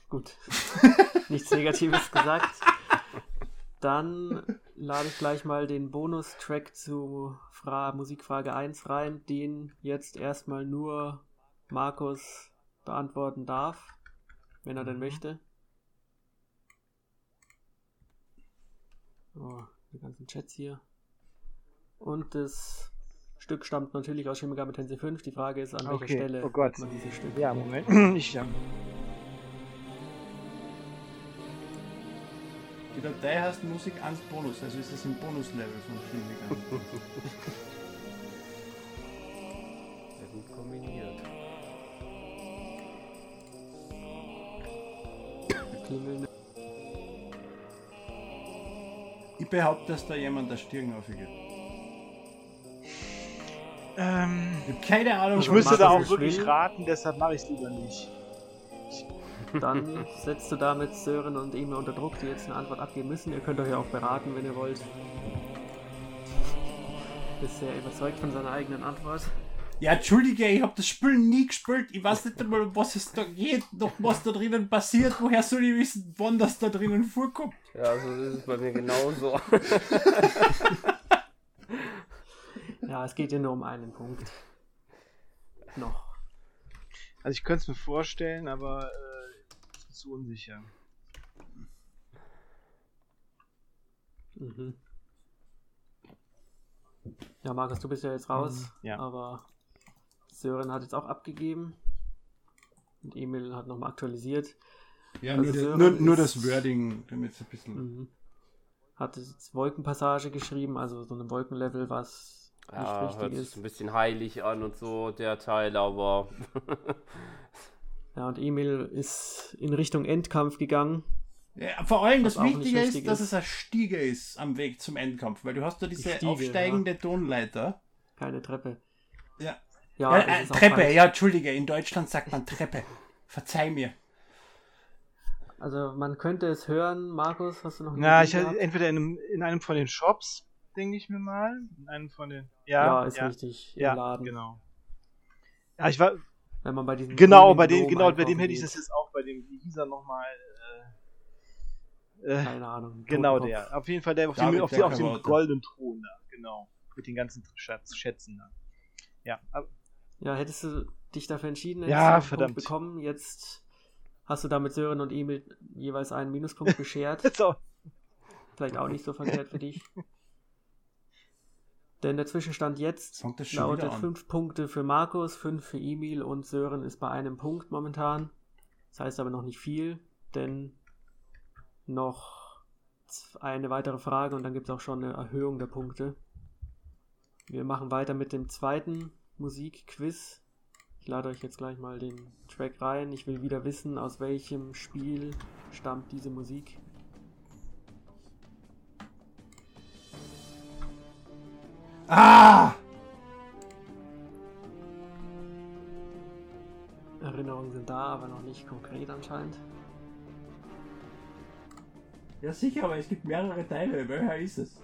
Gut. *laughs* Nichts Negatives gesagt. Dann lade ich gleich mal den Bonustrack zu Fra Musikfrage 1 rein, den jetzt erstmal nur Markus beantworten darf, wenn er denn möchte. Oh, die ganzen Chats hier. Und das Stück stammt natürlich aus Shin Megami Tensei 5. Die Frage ist, an welcher Okay, Stelle oh Gott. man dieses Stück Ja. Moment. *clears throat* Ich, ja. Die Datei heißt Musik 1 Bonus, also ist es im Bonuslevel von Shin Sehr *laughs* gut kombiniert. Klingeln. Ich behaupte, dass da jemand der Stirn aufgeht. Ähm, Ich habe keine Ahnung, ich müsste da auch wirklich will. raten, deshalb mache ich es lieber nicht. Dann setzt du damit Sören und Emil unter Druck, die jetzt eine Antwort abgeben müssen. Ihr könnt euch ja auch beraten, wenn ihr wollt. Ist sehr überzeugt von seiner eigenen Antwort. Ja, entschuldige, ich habe das Spiel nie gespielt. Ich weiß nicht einmal, um was es da geht, noch was da drinnen passiert. Woher soll ich wissen, wann das da drinnen vorkommt? Ja, so ist es bei mir genauso. *laughs* Ja, es geht ja nur um einen Punkt. Noch. Also ich könnte es mir vorstellen, aber äh, zu unsicher. Mhm. Ja, Markus, du bist ja jetzt raus. Mhm, ja. Aber Sören hat jetzt auch abgegeben. Und Emil hat nochmal aktualisiert. Ja, Also nur, der- nur, nur ist- das Wording, damit es ein bisschen. Mhm. Hat jetzt Wolkenpassage geschrieben, also so ein Wolkenlevel, was Ja, nicht hört richtig sich ist. ein bisschen heilig an und so, der Teil, aber *laughs* Ja, und Emil ist in Richtung Endkampf gegangen. Ja, vor allem das nicht Wichtige ist, richtig dass ist. es ein Stiege ist am Weg zum Endkampf, weil du hast da diese Stiege, aufsteigende Tonleiter. Keine Treppe. Ja. Ja, äh, auch Treppe, ja, entschuldige, in Deutschland sagt man Treppe. Verzeih mir. Also man könnte es hören, Markus, hast du noch Na, ich hatte entweder in einem, in einem von den Shops, denke ich mir mal. In einem von den. Ja, Ja, ist ja, richtig. Im Ja, Laden. genau. Ja, ich war. Wenn man bei diesem Genau, bei dem, genau, bei dem hätte ich das jetzt auch, bei dem, wie hieß er nochmal? Äh, äh, Keine Ahnung. genau Totenkopf. der. Auf jeden Fall der auf dem, David auf, dem, auf dem goldenen Thron da, genau. Mit den ganzen Schatz, Schätzen da. Ja, aber, Ja, hättest du dich dafür entschieden, Ja, hättest du einen verdammt. Punkt bekommen. Jetzt hast du damit Sören und Emil jeweils einen Minuspunkt *laughs* beschert. auch. Vielleicht auch nicht so verkehrt für dich. *laughs* Denn der Zwischenstand jetzt lautet an. 5 Punkte für Markus, 5 für Emil und Sören ist bei einem Punkt momentan. Das heißt aber noch nicht viel, denn noch eine weitere Frage und dann gibt es auch schon eine Erhöhung der Punkte. Wir machen weiter mit dem zweiten Musikquiz. Ich lade euch jetzt gleich mal den Track rein. Ich will wieder wissen, aus welchem Spiel stammt diese Musik. Ah! Erinnerungen sind da, aber noch nicht konkret anscheinend. Ja, sicher, aber es gibt mehrere Teile. Welcher ist es?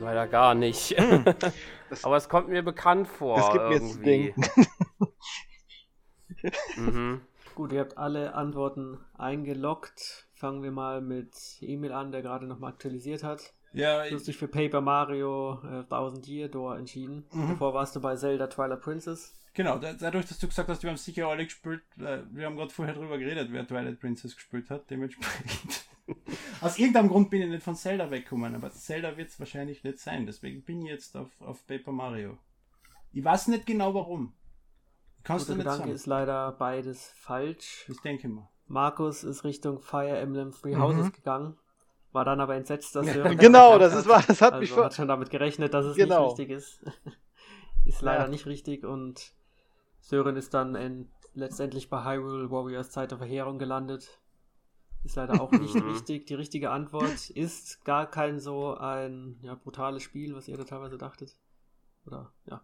Leider gar nicht. *laughs* Das- aber es kommt mir bekannt vor. Das gibt mir irgendwie. denken. *laughs* Mhm. Gut, ihr habt alle Antworten eingeloggt. Fangen wir mal mit Emil an, der gerade nochmal aktualisiert hat. Ja, Du ich, hast dich für Paper Mario äh, Thousand Year Door entschieden. Mhm. Davor warst du bei Zelda Twilight Princess. genau. da- Dadurch, dass du gesagt hast, wir haben sicher alle gespielt, äh, wir haben gerade vorher drüber geredet, wer Twilight Princess gespielt hat, dementsprechend. *laughs* Aus irgendeinem Grund bin ich nicht von Zelda weggekommen, aber Zelda wird es wahrscheinlich nicht sein, deswegen bin ich jetzt auf, auf Paper Mario. Ich weiß nicht genau warum. Kannst Guter du nicht Gedanke sagen. ist leider beides falsch. Das denke ich mal. Markus ist Richtung Fire Emblem Three Mhm. Houses gegangen. War dann aber entsetzt, dass *laughs* Sören Genau, das ist wahr, das hat also mich vor. hat schon damit gerechnet, dass es Genau. nicht richtig ist. *laughs* ist leider Ja. nicht richtig und Sören ist dann in, letztendlich bei Hyrule Warriors Zeit der Verheerung gelandet. Ist leider auch nicht Mhm. richtig. Die richtige Antwort ist gar kein so ein ja, brutales Spiel, was ihr da teilweise dachtet. Oder ja.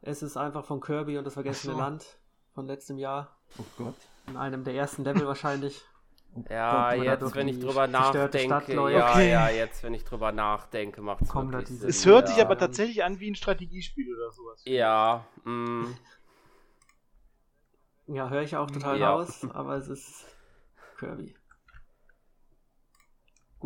Es ist einfach von Kirby und das vergessene so. Land von letztem Jahr. Oh Gott. In einem der ersten Level *laughs* wahrscheinlich. Oh Ja, Gott, jetzt, wenn ich drüber nachdenke. Ja, Okay. ja, jetzt, wenn ich drüber nachdenke, macht es wirklich Sinn. Es hört sich ja. aber tatsächlich an wie ein Strategiespiel oder sowas. Ja, mm, *laughs* Ja, höre ich auch total Ja. raus, aber es ist Kirby.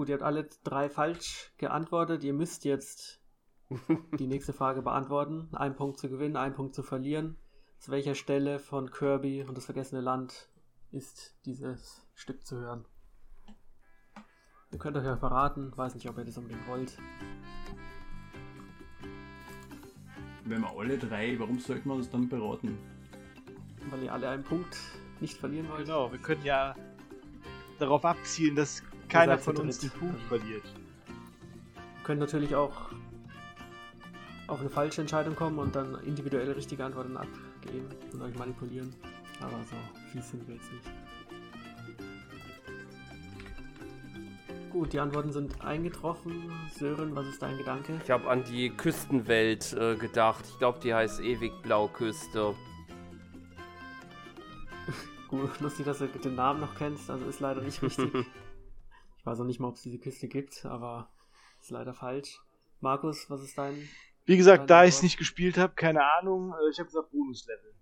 Gut, ihr habt alle drei falsch geantwortet. Ihr müsst jetzt *laughs* die nächste Frage beantworten. Ein Punkt zu gewinnen, ein Punkt zu verlieren. Zu welcher Stelle von Kirby und das vergessene Land ist dieses Stück zu hören? Ihr könnt euch ja verraten, weiß nicht, ob ihr das unbedingt wollt. Wenn wir alle drei, warum sollte man uns dann beraten? Weil ihr alle einen Punkt nicht verlieren wollt. Genau, wir können ja darauf abzielen, dass keiner von uns dritt. Punkt verliert. Ihr könnt natürlich auch auf eine falsche Entscheidung kommen und dann individuell richtige Antworten abgeben und euch manipulieren. Aber so viel sind wir jetzt nicht. Gut, die Antworten sind eingetroffen. Sören, was ist dein Gedanke? ich habe an die Küstenwelt äh, gedacht. Ich glaube, die heißt ewig Blauküste. *laughs* Gut, lustig, dass du den Namen noch kennst, also ist leider nicht *laughs* richtig. Ich weiß auch nicht mal, ob es diese Kiste gibt, aber ist leider falsch. Markus, was ist dein. Wie gesagt, deine da ich es nicht gespielt habe, keine Ahnung. Äh, Ich habe gesagt Bonuslevel.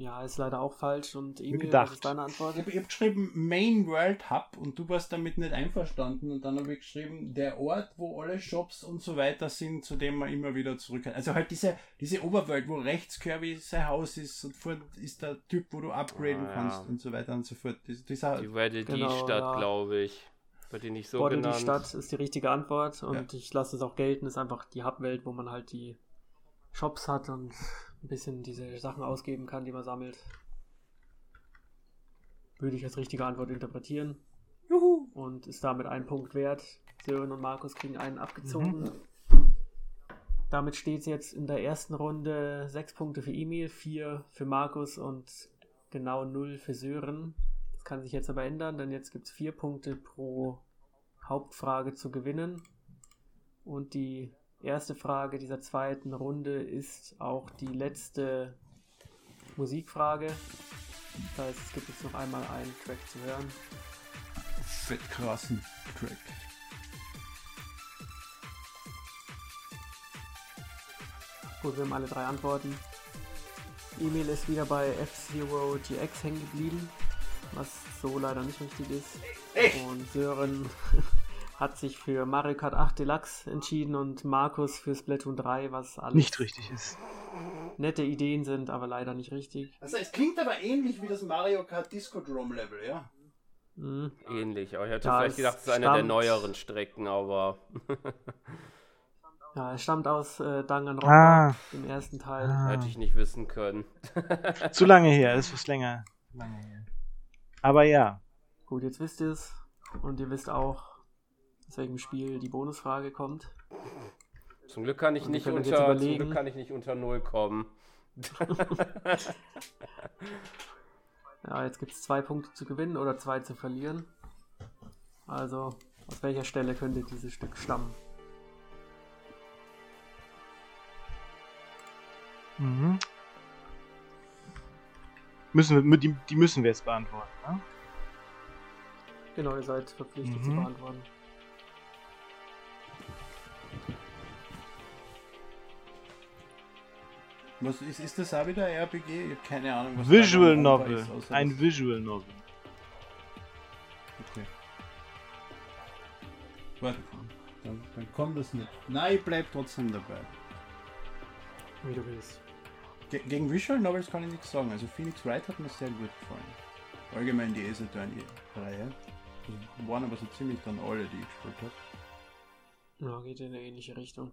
Ja, ist leider auch falsch. Und Emil, gedacht. was ist deine Antwort? Ich habe hab geschrieben Main World Hub und du warst damit nicht einverstanden und dann habe ich geschrieben, der Ort, wo alle Shops und so weiter sind, zu dem man immer wieder zurück kann. Also halt diese, diese Oberwelt, wo rechts Kirby sein Haus ist und vor ist der Typ, wo du upgraden Ah, ja. kannst und so weiter und so fort. Dies- Dieser, Die Werde die Genau, Stadt, ja. glaube ich. Wird die nicht so die genannt? Stadt ist die richtige Antwort und ich lasse es auch gelten, ist einfach die Hubwelt, wo man halt die Shops hat und ein bisschen diese Sachen ausgeben kann, die man sammelt. Würde ich als richtige Antwort interpretieren Juhu! und ist damit ein Punkt wert. Sören und Markus kriegen einen abgezogen. Damit steht es jetzt in der ersten Runde sechs Punkte für Emil, vier für Markus und genau null für Sören. Das kann sich jetzt aber ändern, denn jetzt gibt es vier Punkte pro Hauptfrage zu gewinnen. Und die erste Frage dieser zweiten Runde ist auch die letzte Musikfrage. Das heißt, es gibt jetzt noch einmal einen Track zu hören. Fett krassen Track. Gut, wir haben alle drei Antworten. Emil ist wieder bei F-Zero GX hängen geblieben, was so leider nicht richtig ist. Und Sören *laughs* hat sich für Mario Kart 8 Deluxe entschieden und Markus für Splatoon 3, was alles Nicht richtig ist. nette Ideen sind, aber leider nicht richtig. Also es klingt aber ähnlich wie das Mario Kart Disco Drum Level, ja? Mhm. Ähnlich, aber ich hätte Ja, vielleicht es gedacht, es ist eine der neueren Strecken, aber Ja, es stammt aus äh, Danganronpa, Ah. dem ersten Teil. Ah. hätte ich nicht wissen können. *laughs* *laughs* Zu lange her, das ist länger. Lange her. Aber ja. Gut, jetzt wisst ihr es. Und ihr wisst auch, aus welchem Spiel die Bonusfrage kommt. Zum Glück kann ich Und nicht unter, zum Glück kann ich nicht unter Null kommen. *laughs* Ja, jetzt gibt es zwei Punkte zu gewinnen oder zwei zu verlieren. Also, aus welcher Stelle könnte dieses Stück stammen? Mhm. Müssen wir, die, die müssen wir jetzt beantworten. Ne? Genau, ihr seid verpflichtet zu Mhm. beantworten. Was ist, ist das auch wieder ein RPG? Ich habe keine Ahnung, was Visual Novel. ist, außer Ein das- Visual Novel. Okay. Warte, dann, dann kommt das nicht. Nein, ich bleib trotzdem dabei. Wie du willst. Ge gegen Visual Novels kann ich nichts sagen. Also Phoenix Wright hat mir sehr gut gefallen. Allgemein die Ace Attorney-Reihe. Das waren aber so ziemlich dann alle, die ich gespielt habe. Ja, geht in eine ähnliche Richtung.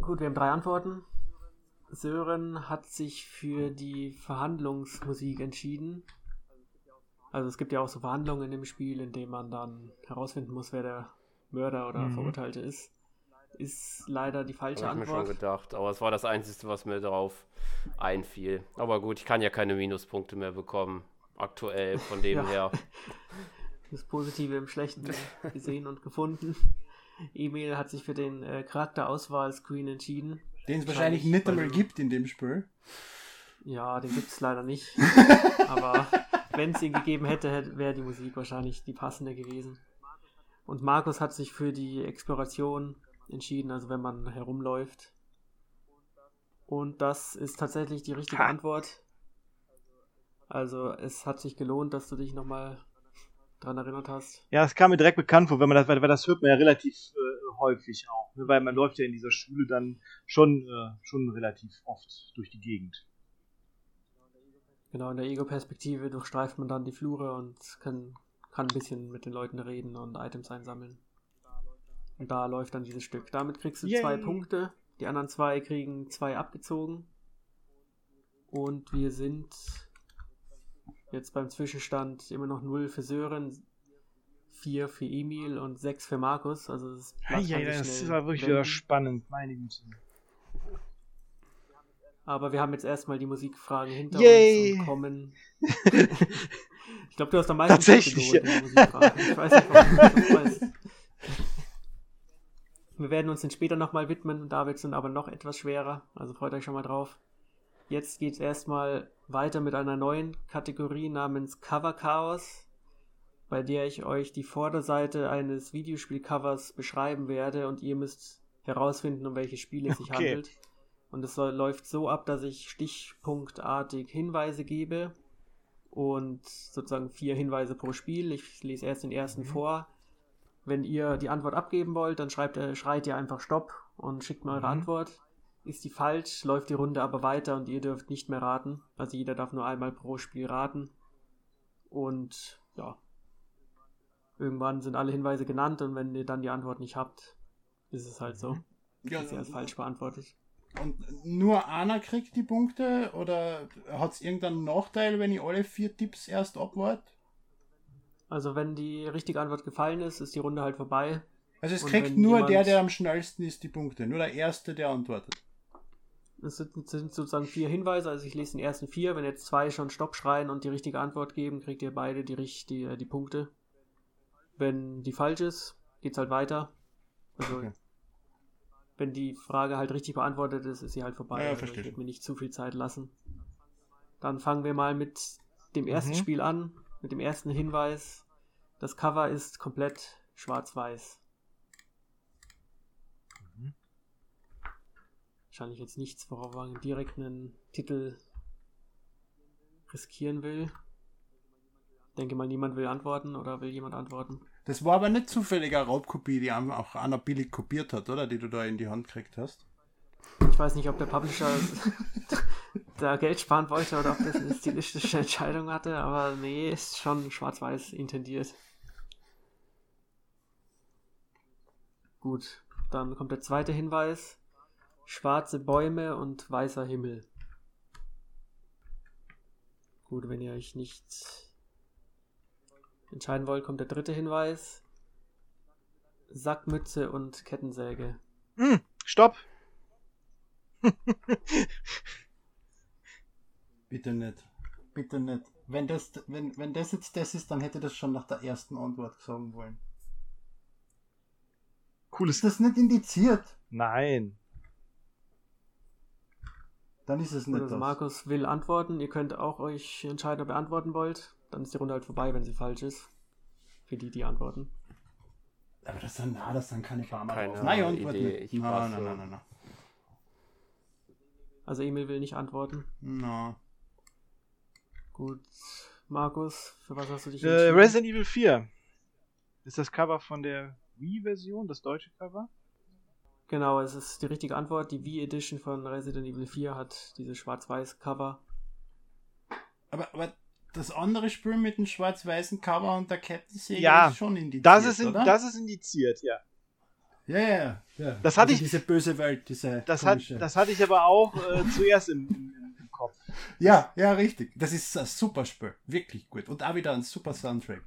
Gut, wir haben drei Antworten. Sören hat sich für die Verhandlungsmusik entschieden. Also es gibt ja auch so Verhandlungen in dem Spiel, in denen man dann herausfinden muss, wer der Mörder oder Mhm. Verurteilte ist. Ist leider die falsche Habe ich mir schon Antwort. gedacht, aber es war das Einzige, was mir darauf einfiel. Aber gut, ich kann ja keine Minuspunkte mehr bekommen. Aktuell, von dem *laughs* Ja. her. Das Positive im Schlechten gesehen und gefunden. *laughs* Emil hat sich für den äh, Charakterauswahl-Screen entschieden. Den es wahrscheinlich nicht einmal gibt in dem Spiel. Ja, den *laughs* gibt es leider nicht. Aber wenn es ihn gegeben hätte, hätte wäre die Musik wahrscheinlich die passende gewesen. Und Markus hat sich für die Exploration entschieden, also wenn man herumläuft. Und das ist tatsächlich die richtige Ha. Antwort. Also es hat sich gelohnt, dass du dich nochmal dran erinnert hast. Ja, es kam mir direkt bekannt vor, wenn man das, weil, weil das hört man ja relativ äh, häufig auch. Ne? Weil man läuft ja in dieser Schule dann schon, äh, schon relativ oft durch die Gegend. Genau, in der Ego-Perspektive durchstreift man dann die Flure und kann, kann ein bisschen mit den Leuten reden und Items einsammeln. Und da läuft dann dieses Stück. Damit kriegst du Yay. zwei Punkte. Die anderen zwei kriegen zwei abgezogen. Und wir sind jetzt beim Zwischenstand immer noch 0 für Sören, 4 für Emil und 6 für Markus. Also das, Ja, ja, sich das war wirklich wieder spannend, meine Güte. Aber wir haben jetzt erstmal die Musikfragen hinter Yay. uns und kommen. *laughs* ich glaube, du hast am meisten Tatsächlich, geholt den Musikfragen. Ich weiß nicht, warum *laughs* weißt. Wir werden uns den später nochmal widmen. Da wird es dann aber noch etwas schwerer. Also freut euch schon mal drauf. Jetzt geht es erstmal weiter mit einer neuen Kategorie namens Cover Chaos. Bei der ich euch die Vorderseite eines Videospielcovers beschreiben werde und ihr müsst herausfinden, um welches Spiel es sich Okay. handelt. Und es läuft so ab, dass ich stichpunktartig Hinweise gebe und sozusagen vier Hinweise pro Spiel. Ich lese erst den ersten vor. Wenn ihr die Antwort abgeben wollt, dann schreibt, ihr- schreit ihr einfach Stopp und schickt mir eure Mhm. Antwort. Ist die falsch, läuft die Runde aber weiter und ihr dürft nicht mehr raten. Also jeder darf nur einmal pro Spiel raten. Und ja, irgendwann sind alle Hinweise genannt und wenn ihr dann die Antwort nicht habt, ist es halt so. Ja, Ist sie als falsch beantwortet. Und nur einer kriegt die Punkte oder hat es irgendeinen Nachteil, wenn ich alle vier Tipps erst abwarte? Also wenn die richtige Antwort gefallen ist, ist die Runde halt vorbei. Also es Und kriegt nur der, der am schnellsten ist, die Punkte. Nur der Erste, der antwortet. Es sind, sind sozusagen vier Hinweise, also ich lese den ersten vier. Wenn jetzt zwei schon Stopp schreien und die richtige Antwort geben, kriegt ihr beide die, richtige, die Punkte. Wenn die falsch ist, geht's halt weiter. Also Okay. wenn die Frage halt richtig beantwortet ist, ist sie halt vorbei. Ja, also ich würde mir nicht zu viel Zeit lassen. Dann fangen wir mal mit dem ersten Mhm. Spiel an, mit dem ersten Hinweis. Das Cover ist komplett schwarz-weiß. Mhm. Wahrscheinlich jetzt nichts, worauf man direkt einen Titel riskieren will. Denke mal, niemand will antworten oder will jemand antworten? Das war aber nicht zufällig eine Raubkopie, die auch einer billig kopiert hat, oder? Die du da in die Hand gekriegt hast. Ich weiß nicht, ob der Publisher *laughs* da Geld sparen wollte oder ob das eine stilistische Entscheidung hatte, aber nee, ist schon schwarz-weiß intendiert. Gut, dann kommt der zweite Hinweis. Schwarze Bäume und weißer Himmel. Gut, wenn ihr euch nicht entscheiden wollt, kommt der dritte Hinweis. Sackmütze und Kettensäge. Hm, stopp! *laughs* Bitte nicht. Bitte nicht. Wenn das, wenn, wenn das jetzt das ist, dann hätte das schon nach der ersten Antwort sagen wollen. Cooles. Ist das nicht indiziert? Nein. Dann ist es nicht also das. Markus will antworten. Ihr könnt auch euch entscheiden, ob ihr antworten wollt. Dann ist die Runde halt vorbei, wenn sie falsch ist. Für die, die antworten. Aber das sind, na, das sind keine Farmer Keine drauf. Nein, Antwort Idee, Nein, passe. nein, nein, nein, nein. Also Emil will nicht antworten. Na. Gut. Markus, für was hast du dich Äh, entschieden? Resident Evil 4. Ist das Cover von der Wii-Version, das deutsche Cover? Genau, es ist die richtige Antwort. Die Wii Edition von Resident Evil 4 hat dieses Schwarz-Weiß-Cover. Aber, aber das andere Spiel mit dem schwarz-weißen Cover und der Kettensäge Ja, ist schon indiziert, Das ist, in, oder? das ist indiziert, ja. ja, ja, ja, ja. Das hatte also ich- Diese böse Welt, diese Das, hat, das hatte ich aber auch äh, *laughs* zuerst im, im, im Kopf. Ja, ja, richtig. Das ist ein super Spiel. Wirklich gut. Und auch wieder ein super Soundtrack.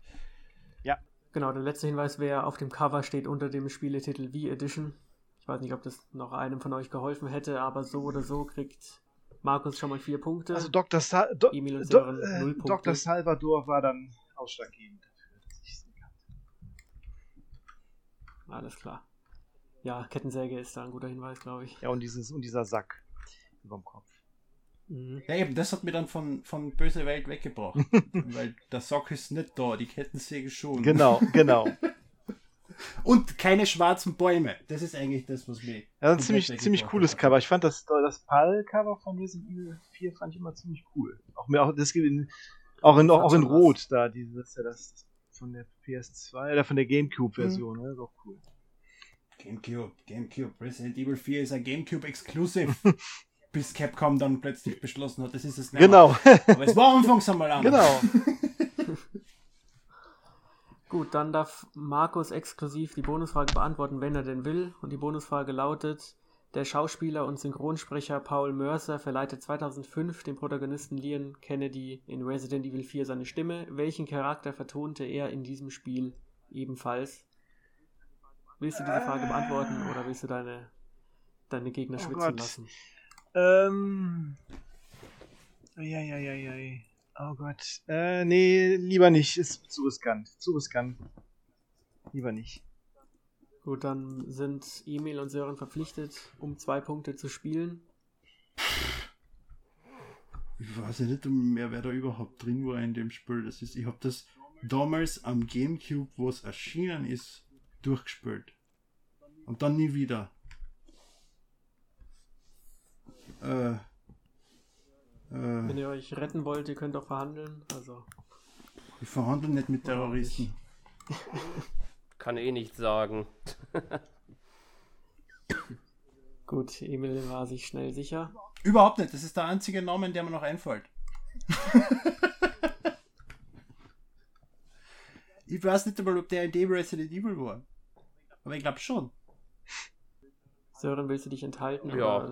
Genau, der letzte Hinweis wäre, auf dem Cover steht unter dem Spieletitel Wii Edition. Ich weiß nicht, ob das noch einem von euch geholfen hätte, aber so oder so kriegt Markus schon mal vier Punkte. Also Dr. Sa Do Emil und Do Sören, null äh, Punkte. Dr. Salvador war dann ausschlaggebend dafür, dass ich es nicht kannte. Alles klar. Ja, Kettensäge ist da ein guter Hinweis, glaube ich. Ja, und, dieses, und dieser Sack überm Kopf. Mhm. Ja, eben, das hat mir dann von, von böse Welt weggebracht. *laughs* weil der Sock ist nicht da, die Kettensäge schon. Genau, genau. *laughs* Und keine schwarzen Bäume. Das ist eigentlich das, was mir. Ja, ein ziemlich, ziemlich cooles hat. Cover. Ich fand das, das PAL-Cover von Resident Evil 4 fand ich immer ziemlich cool. Auch, mir, auch, das gibt in, auch, in, auch, Hat in Rot da, dieses, ja, das von der PS2 oder von der Gamecube-Version, ne? Ist auch cool. Gamecube, Gamecube. Resident Evil 4 ist ein Gamecube Exclusive. *laughs* bis Capcom dann plötzlich beschlossen hat, das ist es nicht. Genau, Aber es war anfangs einmal anders. genau. *laughs* Gut, dann darf Markus exklusiv die Bonusfrage beantworten, wenn er denn will. Und die Bonusfrage lautet: Der Schauspieler und Synchronsprecher Paul Mercer verleiht 2005 dem Protagonisten Leon Kennedy in Resident Evil 4 seine Stimme. Welchen Charakter vertonte er in diesem Spiel ebenfalls? Willst du diese Frage beantworten oder willst du deine, deine Gegner Oh schwitzen Gott. lassen? Ähm. Ja. Oh Gott. Äh, nee, lieber nicht. Ist zu riskant. Zu riskant. Lieber nicht. Gut, dann sind Emil und Sören verpflichtet, um zwei Punkte zu spielen. Ich weiß ja nicht mehr, wer da überhaupt drin war in dem Spiel. Das ist, ich habe das damals am Gamecube, wo es erschienen ist, durchgespielt. Und dann nie wieder. Äh, Wenn äh, ihr euch retten wollt, ihr könnt auch verhandeln. Also, ich verhandle nicht mit Terroristen. *laughs* Kann eh nicht sagen. *laughs* gut, Emil war sich schnell sicher. Überhaupt nicht. Das ist der einzige Name, der mir noch einfällt. *laughs* ich weiß nicht einmal, ob der in dem Resident Evil war. Aber ich glaube schon. Sören, willst du dich enthalten? Ja.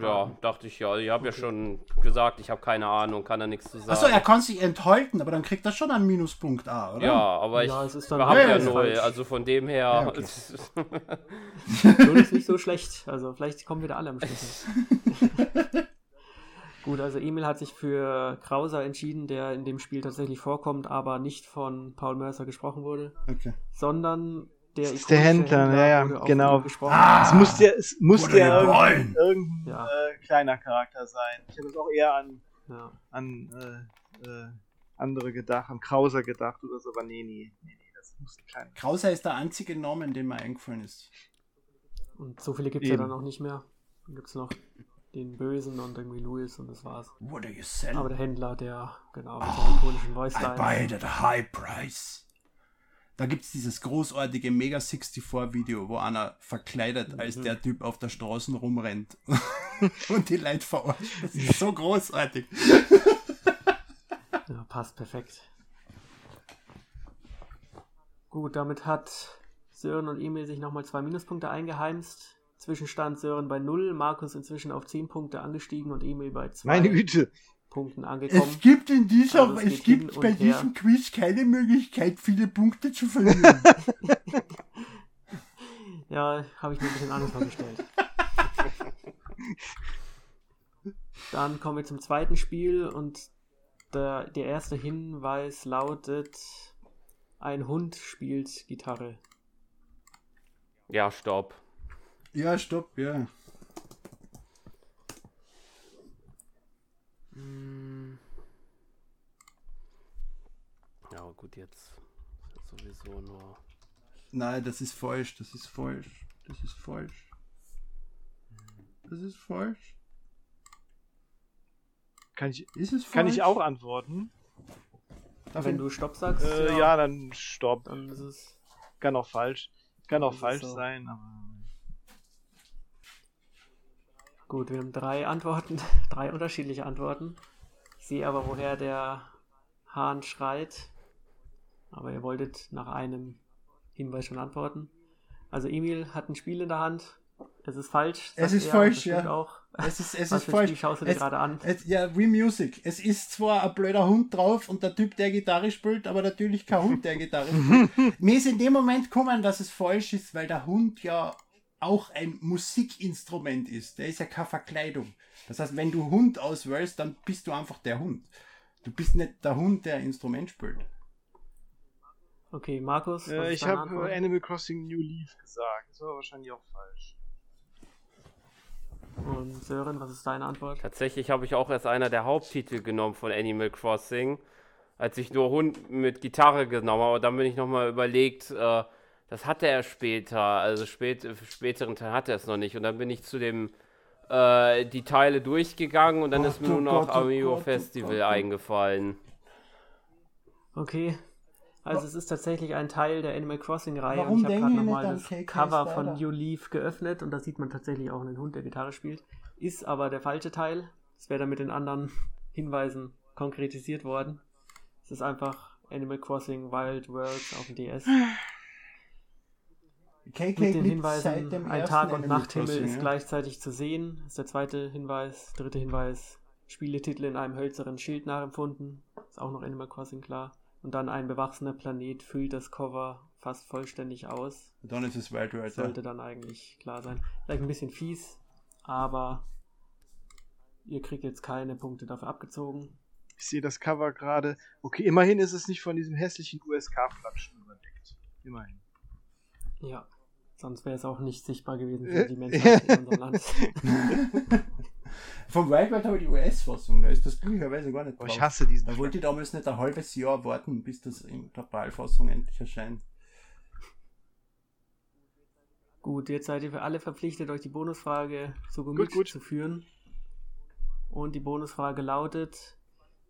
Ja, dachte ich ja. Ich habe ja schon gesagt, ich habe keine Ahnung, kann da nichts zu sagen. Achso, er kann sich enthalten, aber dann kriegt er schon einen Minuspunkt A, oder? ja, aber ich Ja, habe ja, null, also von dem her. Ja, okay. *laughs* *laughs* Null ist nicht so schlecht. Also vielleicht kommen wieder alle am Schluss. *laughs* Gut, also Emil hat sich für Krauser entschieden, der in dem Spiel tatsächlich vorkommt, aber nicht von Paul Mercer gesprochen wurde, Okay. sondern der Das ist der ikonische Händler, ja, genau. Ah! Es muss ja, es muss ja irgendein, irgendein Ja. äh, kleiner Charakter sein. Ich habe jetzt auch eher an, Ja. an äh, äh, andere gedacht, an Krauser gedacht oder so, aber nee, nee, nee, nee das muss ein kleiner. Krauser ist der einzige Name, den mir eingefallen ist. Und so viele gibt es ja dann auch nicht mehr. Dann gibt es noch den Bösen und irgendwie Louis und das war's. What are you selling? Aber der Händler, der, genau, mit seinen ikonischen Voice I buy Lines. it at a high price. Da gibt es dieses großartige Mega 64 Video, wo einer verkleidet als Mhm. der Typ auf der Straße rumrennt *laughs* und die Leute verarscht. Das ist so großartig. Ja, passt perfekt. Gut, damit hat Sören und Emil sich nochmal zwei Minuspunkte eingeheimst. Zwischenstand Sören bei 0, Markus inzwischen auf 10 Punkte angestiegen und Emil bei 2 Meine Güte. Punkten angekommen. Es gibt in dieser, Also es es gibt bei her. diesem Quiz keine Möglichkeit, viele Punkte zu verlieren. *laughs* Ja, habe ich mir ein bisschen anders vorgestellt. *laughs* Dann kommen wir zum zweiten Spiel und der, der erste Hinweis lautet: Ein Hund spielt Gitarre. Ja, stopp. ja, stopp, ja. Ja, aber gut, jetzt sowieso nur. Nein, das ist falsch, das ist falsch, das ist falsch. Das ist falsch. Kann ich, Ist es falsch? kann ich auch antworten? Darf Wenn ich- du Stopp sagst, Äh, ja. dann stopp. dann ist es. Kann auch falsch. Kann auch falsch so. sein, aber. Gut, wir haben drei Antworten, *laughs* drei unterschiedliche Antworten. Ich sehe aber, woher der Hahn schreit. Aber ihr wolltet nach einem Hinweis schon antworten. Also Emil hat ein Spiel in der Hand. Es ist falsch. Es ist er, falsch, ja. Auch. Es ist, es Was ist falsch. Spiel schaust du dir Es- gerade an? Es, ja, Wii Music. Es ist zwar ein blöder Hund drauf und der Typ, der Gitarre spielt, aber natürlich kein Hund, der Gitarre spielt. *laughs* Mir ist in dem Moment gekommen, dass es falsch ist, weil der Hund ja auch ein Musikinstrument ist. Der ist ja keine Verkleidung. Das heißt, wenn du Hund auswählst, dann bist du einfach der Hund. Du bist nicht der Hund, der Instrument spielt. Okay, Markus. Äh, ich habe Antwort? Animal Crossing New Leaf gesagt. Das war wahrscheinlich auch falsch. Und Sören, was ist deine Antwort? Tatsächlich habe ich auch erst einer der Haupttitel genommen von Animal Crossing, als ich nur Hund mit Gitarre genommen habe. Aber dann bin ich nochmal überlegt, äh, das hatte er später, also spät, späteren Teil hatte er es noch nicht. Und dann bin ich zu dem äh, die Teile durchgegangen und dann Gott, ist mir oh nur noch Gott, oh Amigo Gott, oh Festival Gott, oh. eingefallen. Okay. Also es ist tatsächlich ein Teil der Animal Crossing Reihe Warum und ich habe gerade nochmal das Cover von Slider? New Leaf geöffnet und da sieht man tatsächlich auch einen Hund, der Gitarre spielt. Ist aber der falsche Teil. Das wäre dann mit den anderen *laughs* Hinweisen konkretisiert worden. Es ist einfach Animal Crossing Wild Worlds auf dem DS. *sighs* KK Mit den Hinweisen, dem ein Tag- und Nachthimmel ist ja. gleichzeitig zu sehen. Ist der zweite Hinweis. Dritte Hinweis, Spieletitel in einem hölzernen Schild nachempfunden. Ist auch noch Animal Crossing klar. Und dann ein bewachsener Planet füllt das Cover fast vollständig aus. Dann ist es Wild World. Sollte dann eigentlich klar sein. Vielleicht ein bisschen fies, aber ihr kriegt jetzt keine Punkte dafür abgezogen. Ich sehe das Cover gerade. Okay, immerhin ist es nicht von diesem hässlichen USK-Flatschen überdeckt. Immerhin. Ja, sonst wäre es auch nicht sichtbar gewesen für die Menschen in unserem *laughs* Land. *laughs* Von Wild Wild habe ich die US-Fassung, da ist das glücklicherweise gar nicht Oh, drauf. ich hasse diesen Da wollte ich damals nicht ein halbes Jahr warten, bis das in der PAL-Fassung endlich erscheint. Gut, jetzt seid ihr für alle verpflichtet, euch die Bonusfrage zu Gemüte gut. zu führen. Und die Bonusfrage lautet: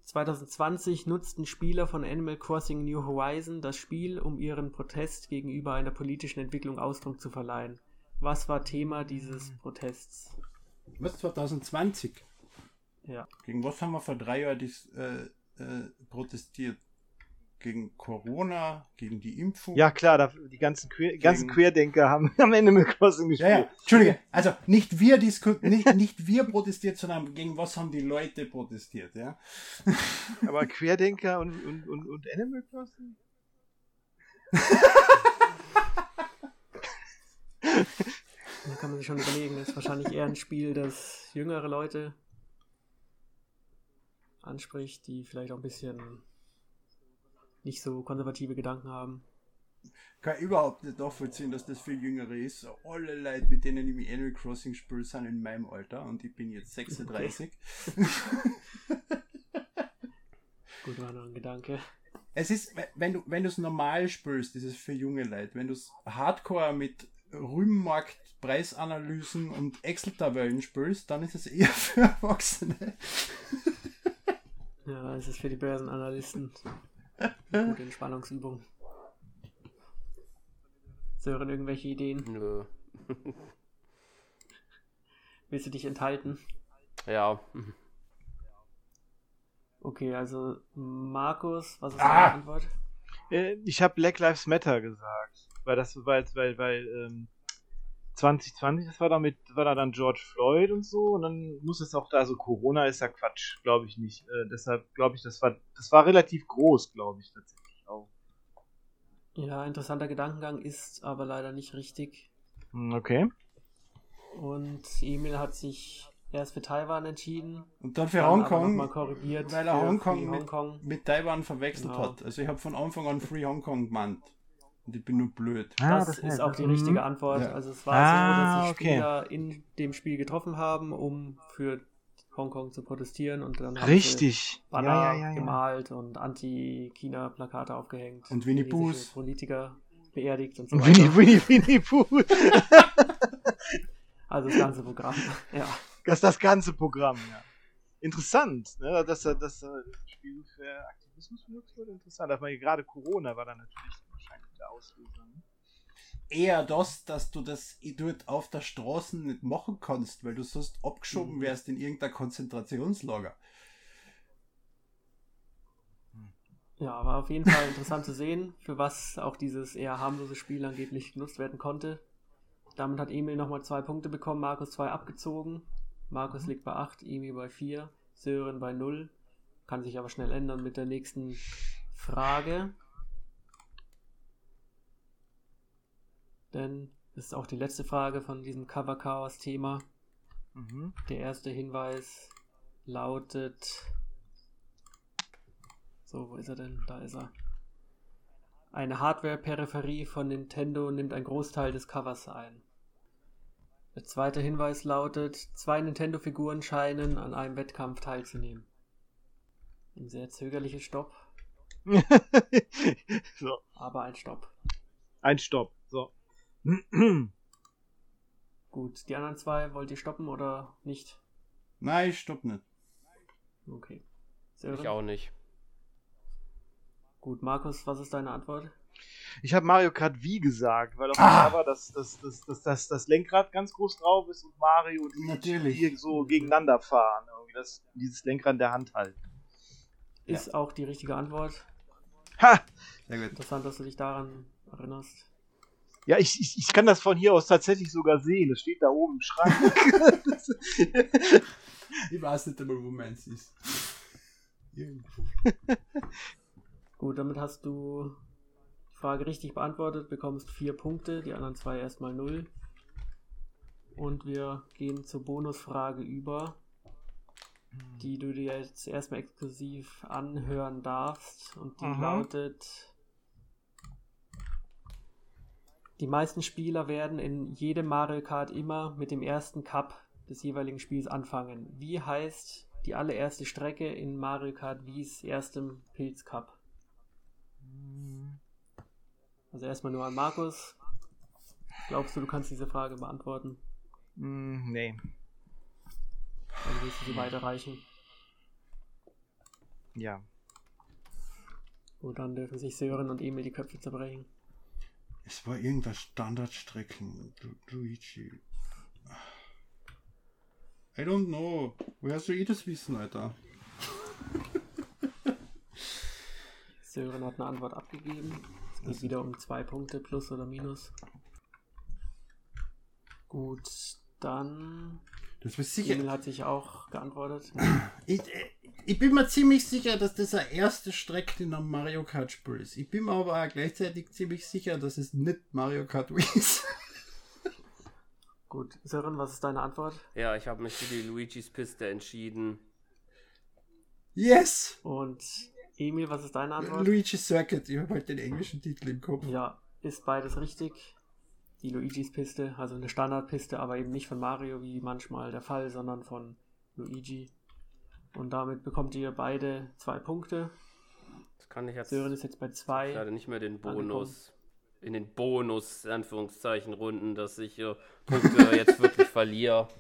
2020 nutzten Spieler von Animal Crossing New Horizon das Spiel, um ihren Protest gegenüber einer politischen Entwicklung Ausdruck zu verleihen. Was war Thema dieses Protests? Was, 2020? Ja. Gegen was haben wir vor drei Jahren äh, äh, protestiert? Gegen Corona, gegen die Impfung? Ja, klar, da, die ganzen, Quer, ganzen Querdenker haben *laughs* am Ende mit Crossing Ja, gespielt. ja, Entschuldige, also nicht wir nicht, nicht wir protestiert, sondern gegen was haben die Leute protestiert, ja? Aber Querdenker und, und, und, und Animal Crossing? *laughs* Da kann man sich schon überlegen, das ist wahrscheinlich eher ein Spiel, das jüngere Leute anspricht, die vielleicht auch ein bisschen nicht so konservative Gedanken haben. Kann überhaupt nicht nachvollziehen, dass das viel jüngere ist. Alle Leute, mit denen ich mich Animal Crossing spiele, sind in meinem Alter und ich bin jetzt 36. *laughs* Gut, war noch ein Gedanke. Es ist, wenn du wenn du es normal spielst, ist es für junge Leute. Wenn du es Hardcore mit Rübenmarkt, Preisanalysen und Excel-Tabellen spielst, dann ist es eher *laughs* für Erwachsene. Ja, es ist für die Börsenanalysten eine *laughs* gute Entspannungsübung. Sören, irgendwelche Ideen? Nö. *laughs* Willst du dich enthalten? Ja. Okay, also Markus, was ist Ah! deine Antwort? Äh, ich habe Black Lives Matter gesagt. Weil das, weil, weil, weil, ähm, 2020, das war da mit, war da dann George Floyd und so, und dann muss es auch da, also Corona ist ja Quatsch, glaube ich nicht. Äh, deshalb glaube ich, das war, das war relativ groß, glaube ich, tatsächlich auch. Ja, interessanter Gedankengang ist aber leider nicht richtig. Hm, Okay. Und Emil hat sich erst für Taiwan entschieden. Und dann für Hongkong, mal korrigiert. weil er Hongkong Hongkong. mit Taiwan verwechselt Genau. hat. Also ich habe von Anfang an Free Hongkong gemeint. Und ich bin nur blöd. Das, ist auch die richtige Antwort. Ja. Also es war Ah, so, dass sich okay. Spieler in dem Spiel getroffen haben, um für Hongkong zu protestieren und dann haben Richtig. sie Banner gemalt und Anti-China-Plakate aufgehängt. Und Winnie Poohs. Politiker beerdigt und so weiter. Winnie, Winnie, Winnie Pooh. Also das ganze Programm. *laughs* ja. Das ist das ganze Programm, ja. Interessant, ne? dass das Spiel für Aktivismus benutzt wurde. Interessant. Aber gerade Corona war dann natürlich wahrscheinlich Auslöser. Ne? Eher das, dass du das dort auf der Straße nicht machen kannst, weil du sonst abgeschoben Mhm. wärst in irgendein Konzentrationslager. Ja, aber auf jeden Fall interessant zu sehen, für was auch dieses eher harmlose Spiel angeblich genutzt werden konnte. Damit hat Emil nochmal zwei Punkte bekommen, Markus zwei abgezogen. Markus liegt bei 8, Emil bei 4, Sören bei 0. Kann sich aber schnell ändern mit der nächsten Frage. Denn das ist auch die letzte Frage von diesem Cover Chaos Thema. Mhm. Der erste Hinweis lautet. So, wo ist er denn? Da ist er. Eine Hardware-Peripherie von Nintendo nimmt einen Großteil des Covers ein. Der zweite Hinweis lautet: Zwei Nintendo-Figuren scheinen an einem Wettkampf teilzunehmen. Ein sehr zögerliches Stopp, *laughs* so, aber ein Stopp. ein Stopp. So. *clears throat* Gut, die anderen zwei wollt ihr stoppen oder nicht? Nein, stopp nicht. Okay. Ich Sören? auch nicht. Gut, Markus, was ist deine Antwort? Ich habe Mario Kart Wii gesagt, weil auf dem Ah! Cover das, das, das, das, das, das Lenkrad ganz groß drauf ist und Mario und Natürlich. hier so gegeneinander fahren. Irgendwie das, dieses Lenkrad in der Hand halten. Ist auch die richtige Antwort. Ha! Sehr gut. Interessant, dass du dich daran erinnerst. Ja, ich, ich, ich kann das von hier aus tatsächlich sogar sehen. Es steht da oben im Schrank. Ich weiß nicht einmal, wo meins ist. Irgendwo. Gut, damit hast du die Frage richtig beantwortet, bekommst vier Punkte, die anderen zwei erstmal null. Und wir gehen zur Bonusfrage über, die du dir jetzt erstmal exklusiv anhören darfst. Und die Mhm. lautet: Die meisten Spieler werden in jedem Mario Kart immer mit dem ersten Cup des jeweiligen Spiels anfangen. Wie heißt die allererste Strecke in Mario Kart Wies erstem Pilz Cup? Also erstmal nur an Markus. Glaubst du, du kannst diese Frage beantworten? Mm, nee. Dann willst du sie weiterreichen. Ja. Und dann dürfen sich Sören und Emil die Köpfe zerbrechen. Es war irgendein Standardstrecken. Lu- Luigi. I don't know. Woher soll ich das wissen, Alter? *laughs* Sören hat eine Antwort abgegeben. Es geht wieder um zwei Punkte, plus oder minus. Gut, dann. Das war sicher. Emil hat sich auch geantwortet. Ich, ich bin mir ziemlich sicher, dass das eine erste Strecke in einem Mario Kart Spiel ist. Ich bin mir aber auch gleichzeitig ziemlich sicher, dass es nicht Mario Kart Wii ist. Gut, Sören, was ist deine Antwort? Ja, ich habe mich für die Luigis Piste entschieden. Yes! Und Emil, was ist deine Antwort? Luigi Circuit. Ich habe halt den englischen Titel im Kopf. Ja, ist beides richtig. Die Luigis Piste, also eine Standardpiste, aber eben nicht von Mario wie manchmal der Fall, sondern von Luigi. Und damit bekommt ihr beide zwei Punkte. Das kann ich jetzt Sören ist jetzt bei zwei. leider nicht mehr den Bonus. In den Bonus, Anführungszeichen, Runden, dass ich äh, Punkte *laughs* jetzt wirklich verliere. *laughs*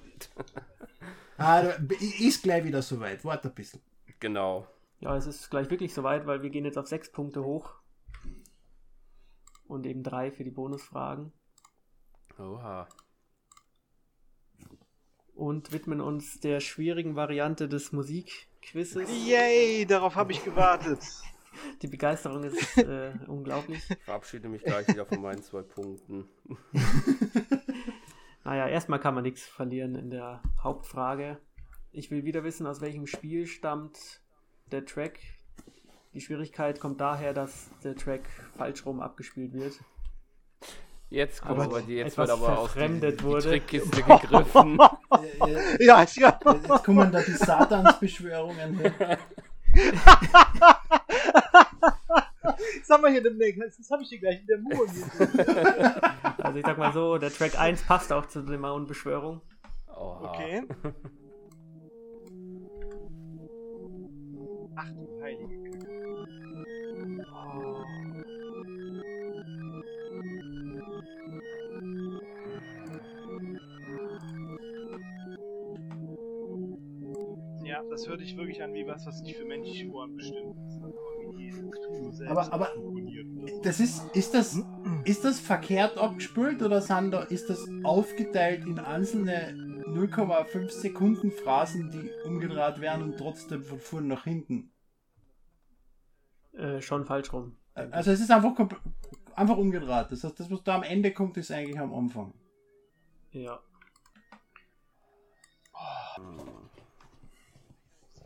Ah, da- ist gleich wieder soweit. Warte ein bisschen. Genau. Ja, es ist gleich wirklich soweit, weil wir gehen jetzt auf sechs Punkte hoch. Und eben drei für die Bonusfragen. Oha. Und widmen uns der schwierigen Variante des Musikquizzes. Yay, darauf habe ich gewartet. Die Begeisterung ist *laughs* äh, unglaublich. Ich verabschiede mich gleich wieder von meinen zwei Punkten. *laughs* Naja, erstmal kann man nichts verlieren in der Hauptfrage. Ich will wieder wissen, aus welchem Spiel stammt der Track. Die Schwierigkeit kommt daher, dass der Track falsch rum abgespielt wird. Jetzt kommt Aber aber die, jetzt etwas wird aber aus die, verfremdet die wurde. Trickkiste gegriffen. Äh, *laughs* äh, Ja, ja. Jetzt kommen da die Satansbeschwörungen her. *laughs* Sag mal hier demnächst, das habe ich hier gleich in der Mur. *laughs* Also ich sag mal so, der Track 1 passt auch zu der Maun-Beschwörung. Oha. Okay. Ach du heilige das hört sich wirklich an wie was, was nicht für menschliche Ohren bestimmt ist. Aber selbst Aber- aber-. Das ist, ist das, ist das verkehrt abgespült oder sind da, ist das aufgeteilt in einzelne 0,5 Sekunden Phrasen, die umgedreht werden und trotzdem von vorn nach hinten? Äh, schon falsch rum. Also es ist einfach, einfach umgedreht. Das heißt, das, was da am Ende kommt, ist eigentlich am Anfang. Ja.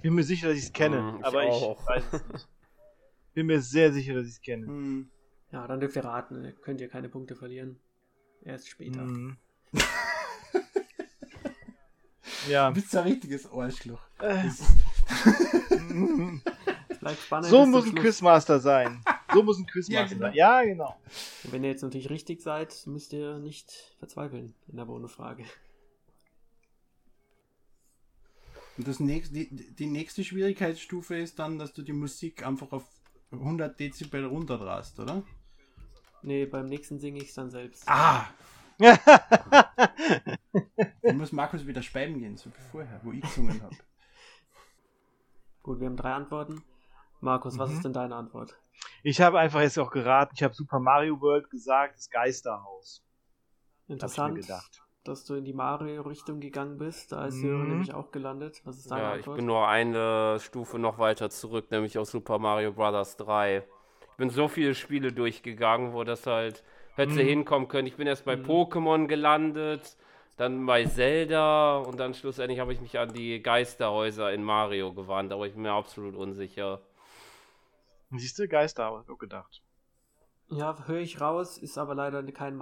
Bin mir sicher, dass ich es kenne, Hm, ich aber ich auch. weiß es nicht. *laughs* Bin mir sehr sicher, dass ich es kenne. Hm. Ja, dann dürft ihr raten, könnt ihr keine Punkte verlieren. Erst später. Mhm. *laughs* ja. Du bist ein richtiges Arschloch. Äh, *laughs* so muss ein. Quizmaster sein. So muss ein Quizmaster Ja, genau. sein. Ja, genau. Und Wenn ihr jetzt natürlich richtig seid, müsst ihr nicht verzweifeln in der Bonusfrage. Und das nächste, die, die nächste Schwierigkeitsstufe ist dann, dass du die Musik einfach auf 100 Dezibel runterdrast, oder? Nee, beim nächsten singe ich es dann selbst. Ah! *laughs* Dann muss Markus wieder speiben gehen, so wie vorher, wo ich gesungen habe. Gut, wir haben drei Antworten. Markus, was Mhm. ist denn deine Antwort? Ich habe einfach jetzt auch geraten. Ich habe Super Mario World gesagt, das Geisterhaus. Hab ich mir Interessant, gedacht. Dass du in die Mario-Richtung gegangen bist. Da ist Mhm. Sören nämlich auch gelandet. Was ist deine Ja, ich Antwort? bin nur eine Stufe noch weiter zurück, nämlich auf Super Mario Bros. 3. Ich bin so viele Spiele durchgegangen, wo das halt hätte Mhm. hinkommen können. Ich bin erst bei Mhm. Pokémon gelandet, dann bei Zelda und dann schlussendlich habe ich mich an die Geisterhäuser in Mario gewandt, aber ich bin mir absolut unsicher. Siehst du, Geisterhaus, hab ich gedacht. Ja, höre ich raus, ist aber leider kein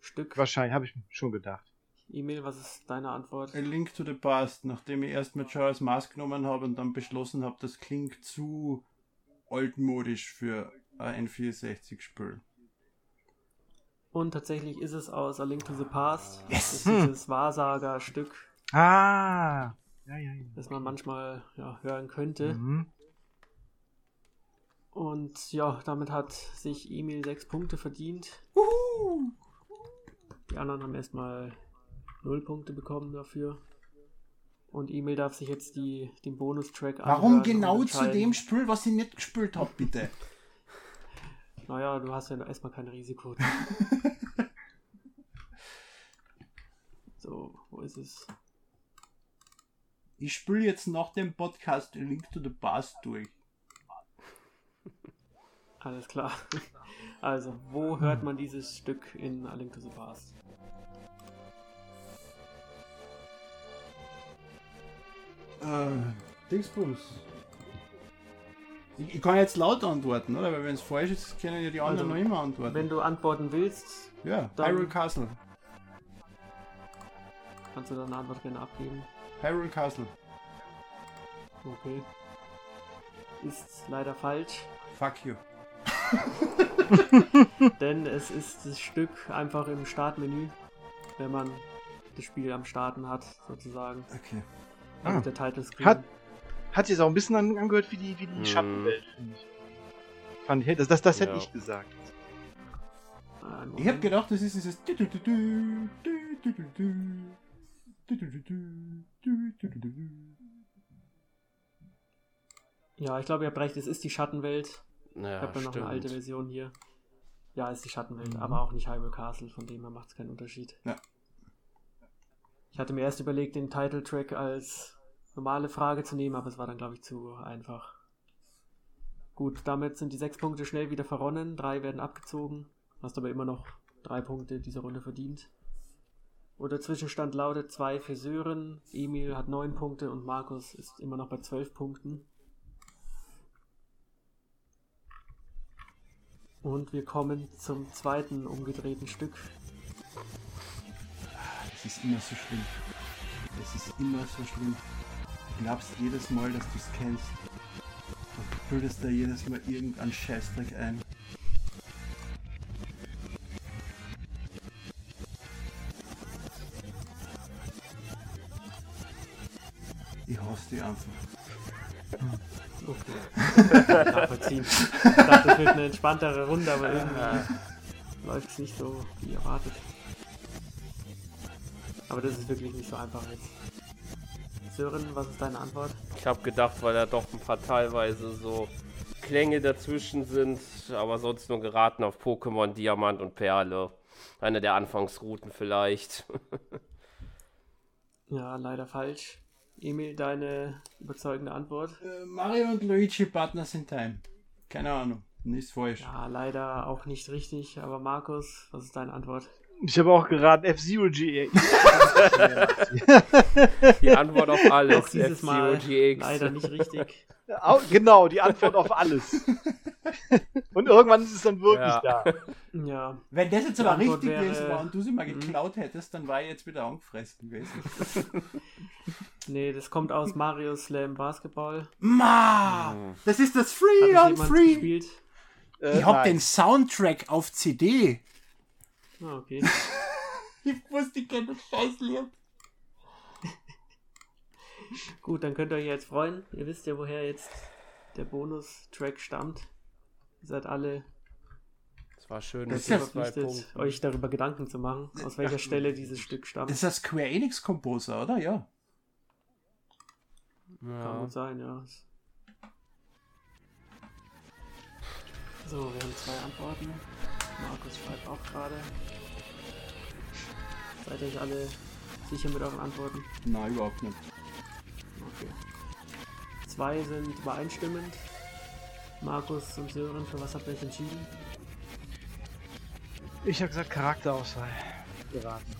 Mario-Stück. Wahrscheinlich, habe ich schon gedacht. Emil, was ist deine Antwort? A Link to the Past, nachdem ich erst mit Charles Mask genommen habe und dann beschlossen habe, das klingt zu altmodisch für ein N64-Spiel. Und tatsächlich ist es aus A Link to the Past. Yes! Das ist dieses Wahrsager-Stück. Ah. Ja, ja, ja. das man manchmal ja, hören könnte. Mhm. Und ja, damit hat sich Emil sechs Punkte verdient. Uhu. Die anderen haben erstmal null Punkte bekommen dafür. Und Emil darf sich jetzt die, den Bonustrack Warum genau zu dem Spiel, was ich nicht gespielt habe, bitte? *laughs* Naja, du hast ja erstmal kein Risiko. *laughs* so, wo ist es? Ich spiele jetzt nach dem Podcast Link to the Past durch. Alles klar. Also, wo hört man dieses Stück in A Link to the Past? Äh, Dingsbums. Ich, ich kann jetzt laut antworten, oder? Weil wenn es falsch ist, können ja die anderen Also, noch immer antworten. Wenn du antworten willst, ja, dann- Hyrule Castle. kannst du deine Antwort gerne abgeben. Hyrule Castle. Okay. Ist leider falsch, Fuck you. Denn es ist das Stück einfach im Startmenü, wenn man das Spiel am Starten hat, sozusagen. Okay. Also Ah. der Titlescreen. Hat- Hat sich auch ein bisschen an, angehört wie die, wie die Mhm. Schattenwelt, finde ich. Fand ich, das, das, das hätte Ja. ich gesagt. Einen Ich habe gedacht, das ist dieses. Ja, ich glaube, ihr habt recht, es ist die Schattenwelt. Ich Ja, habe ja noch eine alte. Version hier. Ja, ist die Schattenwelt, Mhm. aber auch nicht Hyrule Castle, von dem her macht es keinen Unterschied. Ja. Ich hatte mir erst überlegt, den Title-Track als normale Frage zu nehmen, aber es war dann, glaube ich, zu einfach. Gut, damit sind die sechs Punkte schnell wieder verronnen, drei werden abgezogen. Hast aber immer noch drei Punkte diese Runde verdient. Und der Zwischenstand lautet zwei für Sören, Emil hat neun Punkte und Markus ist immer noch bei zwölf Punkten. Und wir kommen zum zweiten umgedrehten Stück. Das ist immer so schlimm. Das ist immer so schlimm. Du glaubst jedes Mal, dass du es kennst. Und bildest da jedes Mal irgendeinen Scheißdreck ein. Ich hasse die einfach. Okay. Nachvollziehen. Ich dachte, das wird eine entspanntere Runde, aber irgendwie läuft es nicht so wie erwartet. Aber das ist wirklich nicht so einfach jetzt. Sören, was ist deine Antwort? Ich habe gedacht, weil da doch ein paar teilweise so Klänge dazwischen sind, aber sonst nur geraten auf Pokémon Diamant und Perle. Eine der Anfangsrouten vielleicht. *laughs* Ja, leider falsch. Emil, deine überzeugende Antwort? Äh, Mario und Luigi Partners in Time. Keine Ahnung. Ist falsch. Ja, leider auch nicht richtig. Aber Markus, was ist deine Antwort? Ich habe auch geraten F-Zero GE. *laughs* Die Antwort auf alles. Mal FCOGX. leider nicht *laughs* richtig. Au- genau, die Antwort auf alles. *laughs* Und irgendwann ist es dann wirklich Ja. da. Ja, Wenn das jetzt aber richtig wäre- gewesen war und du sie mal Mhm. geklaut hättest, dann war ich jetzt wieder angefressen gewesen. nee, das kommt aus Mario Slam Basketball. Ma! Mhm. Das ist das Free on Free! gespielt? Äh, Ich hab nein. den Soundtrack auf CD. Ah, okay. *laughs* Ich wusste, ich kenne das Scheißlied. *laughs* Gut, dann könnt ihr euch jetzt freuen. Ihr wisst ja, woher jetzt der Bonus-Track stammt. Ihr seid alle Das war schön Das verpflichtet, Punkten. euch darüber Gedanken zu machen, aus welcher Stelle dieses Stück stammt. Das ist ein Square Enix Composer, oder? Ja. Kann Ja. gut sein, ja. So, wir haben zwei Antworten. Markus schreibt auch gerade. Seid ihr euch alle sicher mit euren Antworten? Nein, überhaupt nicht. Okay. Zwei sind übereinstimmend. Markus und Sören, für was habt ihr euch entschieden? Ich habe gesagt Charakterauswahl. Geraten.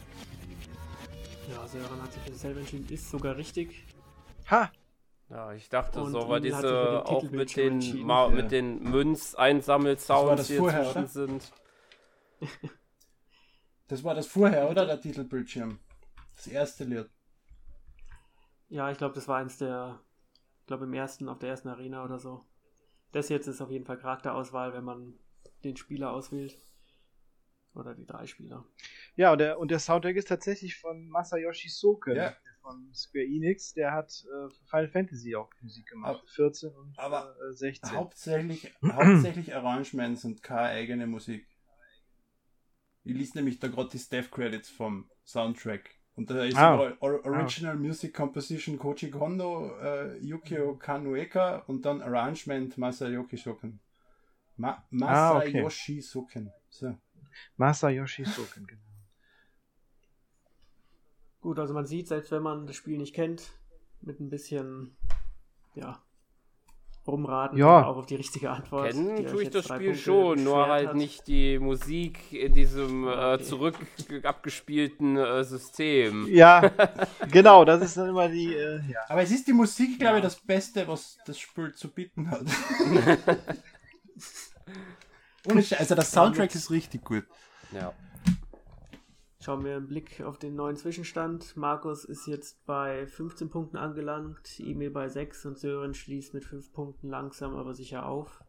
Ja, Sören hat sich für dasselbe entschieden, ist sogar richtig. Ha! Ja, ich dachte Und so, weil diese auch mit den. Ma Ja. mit den Münz-Einsammelsounds, die vorher, dazwischen oder? sind. Das war das vorher, oder? Der Titelbildschirm. Das erste Lied. Ja, ich glaube, das war eins der, ich glaube im ersten, auf der ersten Arena oder so. Das jetzt ist auf jeden Fall Charakterauswahl, wenn man den Spieler auswählt. Oder die drei Spieler. Ja, und der, und der Soundtrack ist tatsächlich von Masayoshi Soken Ja. von Square Enix. Der hat äh, für Final Fantasy auch Musik gemacht. Aber- 14 und aber äh, 16. Hauptsächlich, *clears throat* hauptsächlich Arrangements und keine eigene Musik. Ich liest nämlich da gerade die Staff Credits vom Soundtrack. Und da ist Ah. Or Original Music Composition Koji Kondo, äh, Yukio Kanueka und dann Arrangement Masayoshi Soken. Ma Ah, okay. Masayoshi Soken. So. Masayoshi Soken, genau. Gut, also man sieht, selbst wenn man das Spiel nicht kennt, mit ein bisschen, ja, rumraten, Ja. auch auf die richtige Antwort. Kennen tue ich das Spiel Punkte schon, nur halt hat. nicht die Musik in diesem äh, Okay. zurück abgespielten äh, System. Ja, genau, das ist dann immer die, äh, ja. Aber es ist die Musik, glaube ich, Ja. das Beste, was das Spiel zu bieten hat. *laughs* Ohne Scheiß, also der Soundtrack ist richtig gut. Ja. Schauen wir einen Blick auf den neuen Zwischenstand. Markus ist jetzt bei 15 Punkten angelangt, Emil bei 6 und Sören schließt mit 5 Punkten langsam aber sicher auf.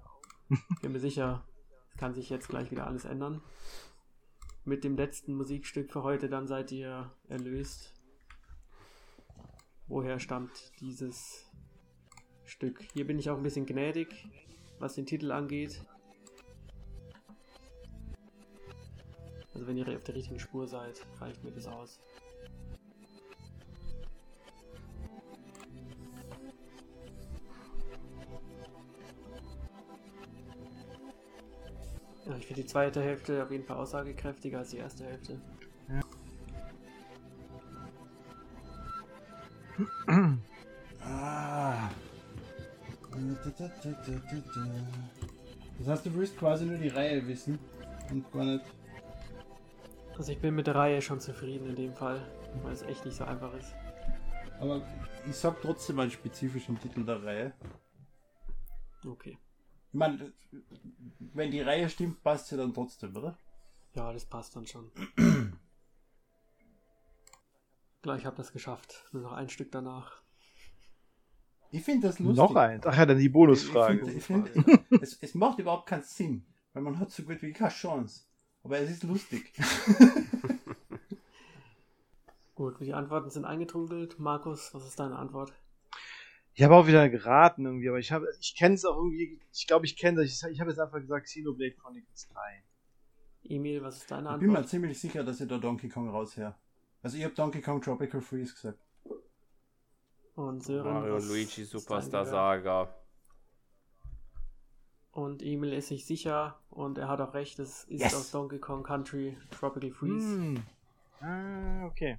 Bin mir sicher, kann sich jetzt gleich wieder alles ändern. Mit dem letzten Musikstück für heute dann seid ihr erlöst. Woher stammt dieses Stück? Hier bin ich auch ein bisschen gnädig, was den Titel angeht. Also wenn ihr auf der richtigen Spur seid, reicht mir das aus. Ja, ich finde die zweite Hälfte auf jeden Fall aussagekräftiger als die erste Hälfte. Ah. *clears throat* Das heißt, du willst quasi nur die Reihe wissen und gar nicht. Also ich bin mit der Reihe schon zufrieden in dem Fall, weil es echt nicht so einfach ist. Aber ich sag trotzdem einen spezifischen Titel der Reihe. Okay. Ich meine, wenn die Reihe stimmt, passt sie dann trotzdem, oder? Ja, das passt dann schon. Gleich hab das geschafft. Nur noch ein Stück danach. Ich finde das lustig. Noch eins. Ach ja, dann die Ich Bonusfrage. finde, ich find, *laughs* es, es macht überhaupt keinen Sinn, weil man hat so gut wie keine Chance. Aber es ist lustig. *laughs* Gut, die Antworten sind eingetrudelt. Markus, was ist deine Antwort? Ich habe auch wieder geraten irgendwie, aber ich habe, ich kenne es auch irgendwie, ich glaube, ich kenne das. Ich, ich habe jetzt einfach gesagt Xenoblade Chronicles 3. Emil, was ist deine Ich bin mir Antwort? ziemlich sicher, dass ich da Donkey Kong rausher. Also ich habe Donkey Kong Tropical Freeze gesagt. Und Sören, Mario Luigi Superstar? Saga. Und Emil ist sich sicher und er hat auch recht, es ist Yes. aus Donkey Kong Country Tropical Freeze. Hm. Ah, okay.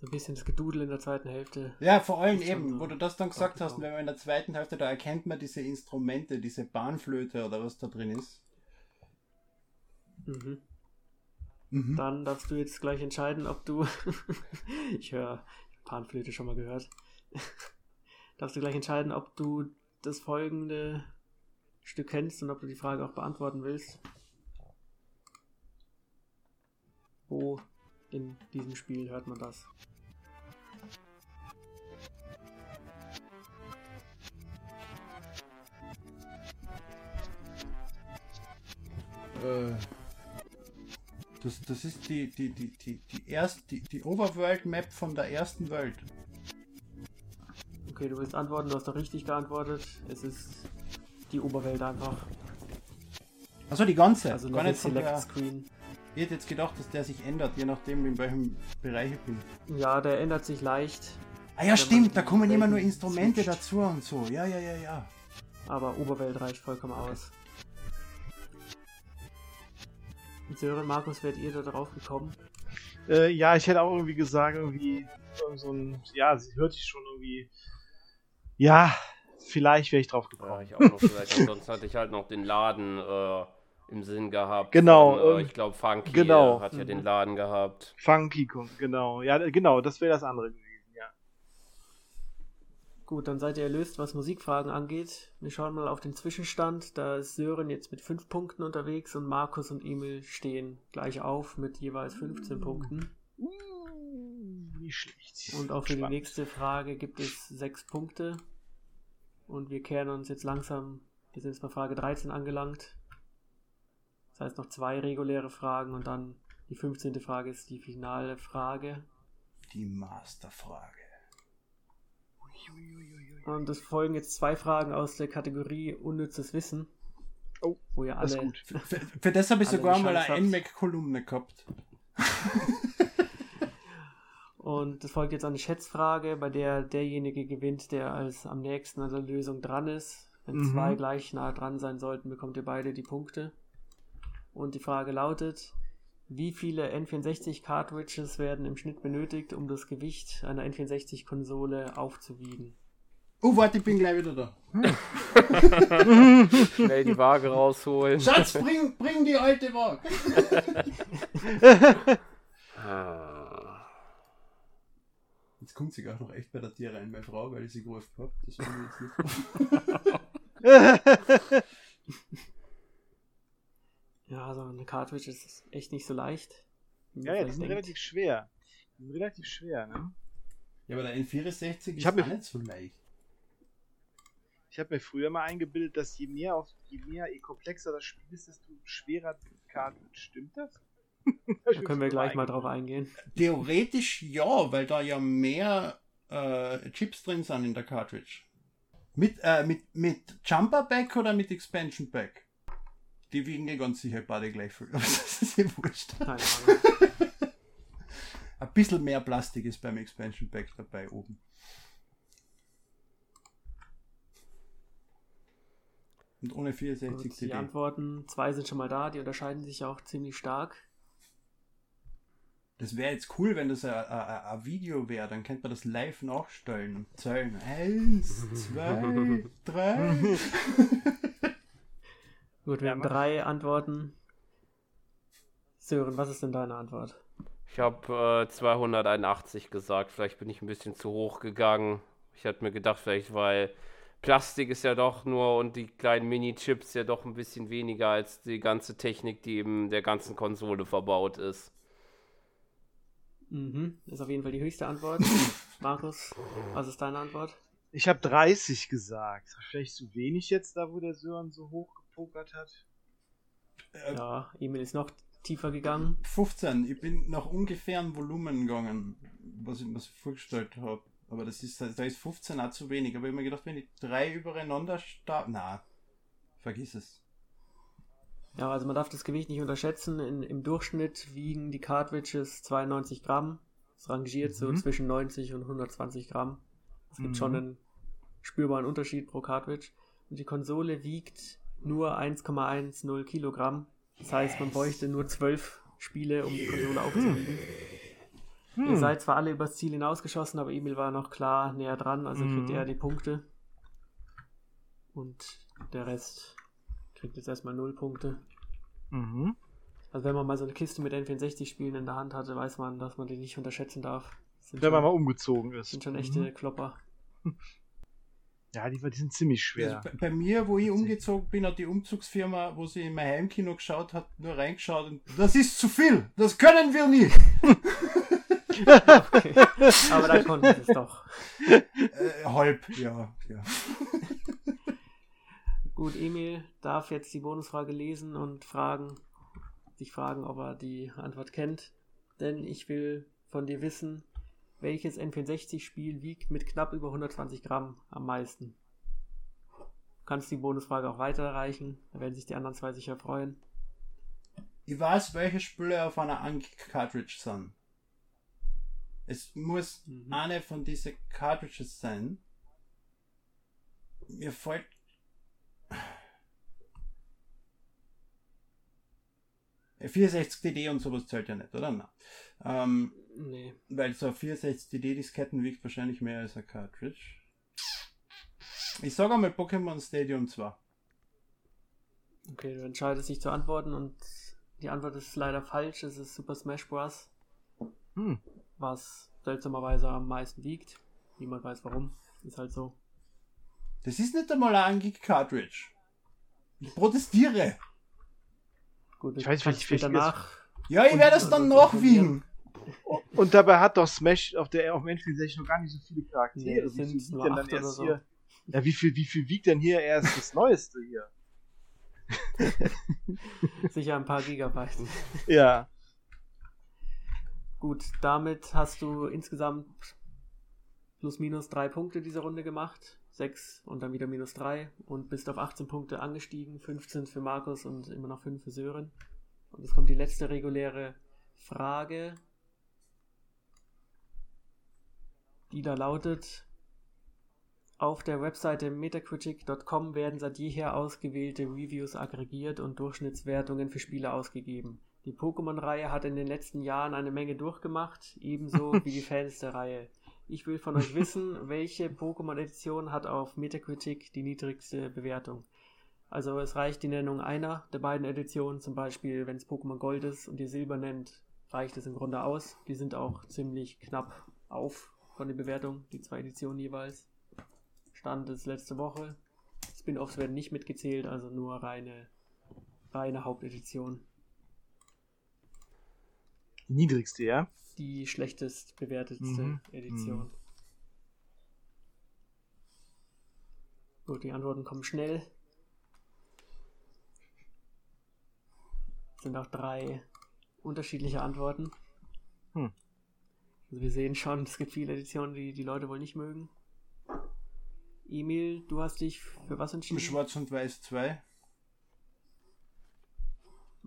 So ein bisschen das Gedudel in der zweiten Hälfte. Ja, vor allem eben, so. wo du das dann gesagt hast, wenn man in der zweiten Hälfte, da erkennt man diese Instrumente, diese Bahnflöte oder was da drin ist. Mhm. Mhm. Dann darfst du jetzt gleich entscheiden, ob du. *laughs* ich höre Panflöte schon mal gehört. *laughs* darfst du gleich entscheiden, ob du das folgende Stück kennst und ob du die Frage auch beantworten willst. Wo in diesem Spiel hört man das? Äh, das, das ist die, die, die, die, die, erst, die, die Overworld-Map von der ersten Welt. Okay, du willst antworten, du hast doch richtig geantwortet. Es ist die Oberwelt einfach. Also die ganze. Also nicht von Select der, Screen. ich hätte jetzt gedacht, dass der sich ändert, je nachdem, in welchem Bereich ich bin. Ja, der ändert sich leicht, Ah ja, stimmt, da kommen immer nur Instrumente switcht. dazu und so. Ja, ja, ja, ja. aber Oberwelt reicht vollkommen aus. Und Sören, Markus, werdet ihr da drauf gekommen? Äh, ja, ich hätte auch irgendwie gesagt, irgendwie irgend so ein, ja, sie hört sich schon irgendwie, ja, vielleicht wäre ich drauf Ja, gekommen. ich auch noch vielleicht. *laughs* Ansonsten hatte ich halt noch den Laden äh, im Sinn gehabt. Genau, Von, äh, ähm, ich glaube, Funky genau. äh, hat ja den Laden gehabt. Funky, genau. Ja, genau, das wäre das andere gewesen, ja. Gut, dann seid ihr erlöst, was Musikfragen angeht. Wir schauen mal auf den Zwischenstand. Da ist Sören jetzt mit 5 Punkten unterwegs und Markus und Emil stehen gleich auf mit jeweils 15 Punkten. Uh, nicht schlecht. Und auch für die Spannend. nächste Frage gibt es 6 Punkte. Und wir kehren uns jetzt langsam, wir sind jetzt bei Frage 13 angelangt. Das heißt noch zwei reguläre Fragen und dann die 15. Frage ist die finale Frage. Die Masterfrage. Und es folgen jetzt zwei Fragen aus der Kategorie unnützes Wissen. Oh, wo ihr das ist alle gut. Für, für, für das habe ich Alle sogar mal eine. NMAC-Kolumne gehabt. *laughs* Und es folgt jetzt eine Schätzfrage, bei der derjenige gewinnt, der als am nächsten an der Lösung dran ist. Wenn Mhm. zwei gleich nah dran sein sollten, bekommt ihr beide die Punkte. Und die Frage lautet, wie viele N64-Cartridges werden im Schnitt benötigt, um das Gewicht einer N64-Konsole aufzuwiegen? Oh, warte, ich bin gleich wieder da. Schnell die Waage rausholen. Schatz, bring, bring die alte Waage. *laughs* *laughs* Ah. Jetzt kommt sie auch noch echt bei der Tiere ein, meine Frau, weil ich sie gerufen habe. Das will ich jetzt nicht. *laughs* *laughs* Ja, also eine Cartridge ist echt nicht so leicht. ja, ja, die sind denkt. relativ schwer. Die sind relativ schwer, ne? Ja, aber der N64 Ich ist mir- auch nicht so leicht. Ich habe mir früher mal eingebildet, dass je mehr, auf, je mehr, je komplexer das Spiel ist, desto schwerer die Karte wird. Stimmt das? Da können wir gleich mal drauf eingehen. Theoretisch ja, weil da ja mehr äh, Chips drin sind in der Cartridge. Mit, äh, mit, mit Jumper Pack oder mit Expansion Pack? Die wiegen ja ganz sicher beide gleich viel. Aber *laughs* das ist ja wurscht. Keine Ahnung. *laughs* Ein bisschen mehr Plastik ist beim Expansion Pack dabei oben. Und ohne 64 Und die. Antworten, zwei sind schon mal da, die unterscheiden sich auch ziemlich stark. Das wäre jetzt cool, wenn das ein- Video wäre. Dann könnte man das live nachstellen und zählen. Eins, zwei, drei. Gut, wir haben drei Antworten. Sören, was ist denn deine Antwort? Ich habe äh, 281 gesagt. Vielleicht bin ich ein bisschen zu hoch gegangen. Ich hatte mir gedacht, vielleicht, weil Plastik ist ja doch nur und die kleinen Mini-Chips ja doch ein bisschen weniger als die ganze Technik, die in der ganzen Konsole verbaut ist. Mhm, ist auf jeden Fall die höchste Antwort. *laughs* Markus, was ist deine Antwort? Ich habe 30 gesagt. Vielleicht zu wenig jetzt da, wo der Sören so hoch gepokert hat. Äh, Ja, Emil ist noch tiefer gegangen. 15. Ich bin nach ungefähren Volumen gegangen, was ich mir so vorgestellt habe. Aber das ist, da ist 15 auch zu wenig. Aber ich habe mir gedacht, wenn ich drei übereinander stapel. Na, vergiss es. Ja, also man darf das Gewicht nicht unterschätzen. In, Im Durchschnitt wiegen die Cartridges 92 Gramm. Es rangiert so Mhm. zwischen 90 und 120 Gramm. Es gibt Mhm. schon einen spürbaren Unterschied pro Cartridge. Und die Konsole wiegt nur 1,10 Kilogramm. Das heißt, man bräuchte nur 12 Spiele, um die Konsole aufzuwiegen. Hm. Ihr seid zwar alle übers Ziel hinausgeschossen, aber Emil war noch klar näher dran, also kriegt Mhm. er die Punkte. Und der Rest kriegt jetzt erstmal 0 Punkte. Mhm. Also wenn man mal so eine Kiste mit N64-Spielen in der Hand hatte, weiß man, dass man die nicht unterschätzen darf. Sind Wenn man mal schon, umgezogen ist. sind schon echte Mhm. Klopper. *laughs* Ja, die, die sind ziemlich schwer. Also bei, bei mir, wo ich umgezogen bin, hat die Umzugsfirma, wo sie in mein Heimkino geschaut hat, nur reingeschaut und das ist zu viel, das können wir nicht. *laughs* Okay. Aber da konnten sie es doch. Äh, halb, ja, ja. Gut, Emil darf jetzt die Bonusfrage lesen und fragen, sich fragen, ob er die Antwort kennt. Denn ich will von dir wissen, welches N64-Spiel wiegt mit knapp über 120 Gramm am meisten. Du kannst die Bonusfrage auch weiterreichen, da werden sich die anderen zwei sicher freuen. Ich weiß, welche Spiele auf einer Anki-Cartridge sind. Es muss Mhm. eine von diesen Cartridges sein. Mir fällt. Äh, 64 DD und sowas zählt ja nicht, oder? Nein. Ähm, Nee. weil so ein 64 DD-Disketten wiegt wahrscheinlich mehr als ein Cartridge. Ich sage einmal Pokémon Stadium 2. Okay, du entscheidest dich zu antworten und die Antwort ist leider falsch. Es ist Super Smash Bros. Hm. was seltsamerweise am meisten wiegt. Niemand weiß warum. Ist halt so. Das ist nicht einmal ein Anki-Cartridge. Ich protestiere. Gut, Ich weiß, kannst vielleicht- später vielleicht- nach. Ja, ich werde es dann nachwiegen. Und dabei hat doch Smash auf der auf dem N64 noch gar nicht so viele Nee, Charaktere. es wie viel sind wiegt nur denn dann acht oder erst so. hier? Ja, wie viel, wie viel wiegt denn hier erst das Neueste hier? *laughs* Sicher ein paar Gigabyte. *laughs* Ja. Gut, damit hast du insgesamt plus minus drei Punkte diese Runde gemacht. Sechs und dann wieder minus drei und bist auf 18 Punkte angestiegen. 15 für Markus und immer noch 5 für Sören. Und jetzt kommt die letzte reguläre Frage, die da lautet: Auf der Webseite metacritic.com werden seit jeher ausgewählte Reviews aggregiert und Durchschnittswertungen für Spiele ausgegeben. Die Pokémon-Reihe hat in den letzten Jahren eine Menge durchgemacht, ebenso *laughs* wie die Fans der Reihe. Ich will von euch wissen, *laughs* welche Pokémon-Edition hat auf Metacritic die niedrigste Bewertung. Also es reicht die Nennung einer der beiden Editionen, zum Beispiel wenn es Pokémon Gold ist und ihr Silber nennt, reicht es im Grunde aus. Die sind auch ziemlich knapp auf von den Bewertungen, die zwei Editionen jeweils. Stand ist letzte Woche. Spin-offs werden nicht mitgezählt, also nur reine, reine Hauptedition. Die niedrigste, ja? Die schlechtest bewertetste Mhm. Edition. Mhm. Gut, die Antworten kommen schnell. Es sind auch drei unterschiedliche Antworten. Hm. Also wir sehen schon, es gibt viele Editionen, die die Leute wohl nicht mögen. Emil, du hast dich für was entschieden? Schwarz und Weiß 2.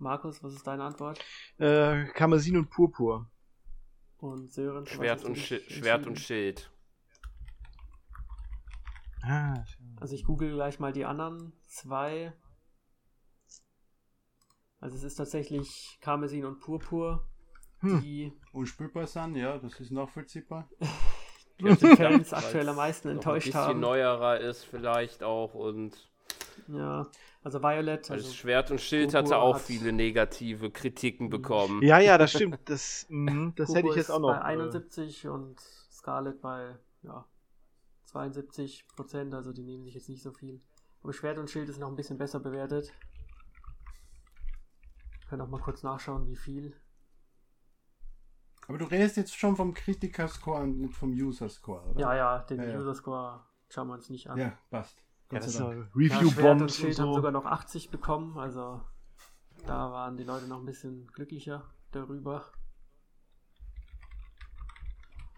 Markus, was ist deine Antwort? Äh, Karmesin und Purpur. Und Sören? Schwert und, Schi Schwert und? Schild. Ah, Also ich google gleich mal die anderen zwei. Also es ist tatsächlich Karmesin und Purpur, Hm. die Unspielbar sind, ja, das ist nachvollziehbar. *laughs* die Fans *laughs* aktuell am meisten noch enttäuscht Ein bisschen haben. neuerer ist vielleicht auch und Ja, also Violet, also also Schwert und Schild Purpur hatte auch hat- viele negative Kritiken bekommen. Ja, ja, das stimmt. Das, mhm, das hätte ich jetzt auch noch. bei äh, 71 und Scarlet bei ja, 72 Prozent, also die nehmen sich jetzt nicht so viel. Aber Schwert und Schild ist noch ein bisschen besser bewertet. Können auch mal kurz nachschauen, wie viel. Aber du redest jetzt schon vom Kritiker-Score und nicht vom User-Score, oder? Ja, ja, den Ja, ja. User Score schauen wir uns nicht an. Ja, passt. Gott das Ja, Schwert und Review-Bombs und Schild haben so. sogar noch 80 bekommen, also da waren die Leute noch ein bisschen glücklicher darüber.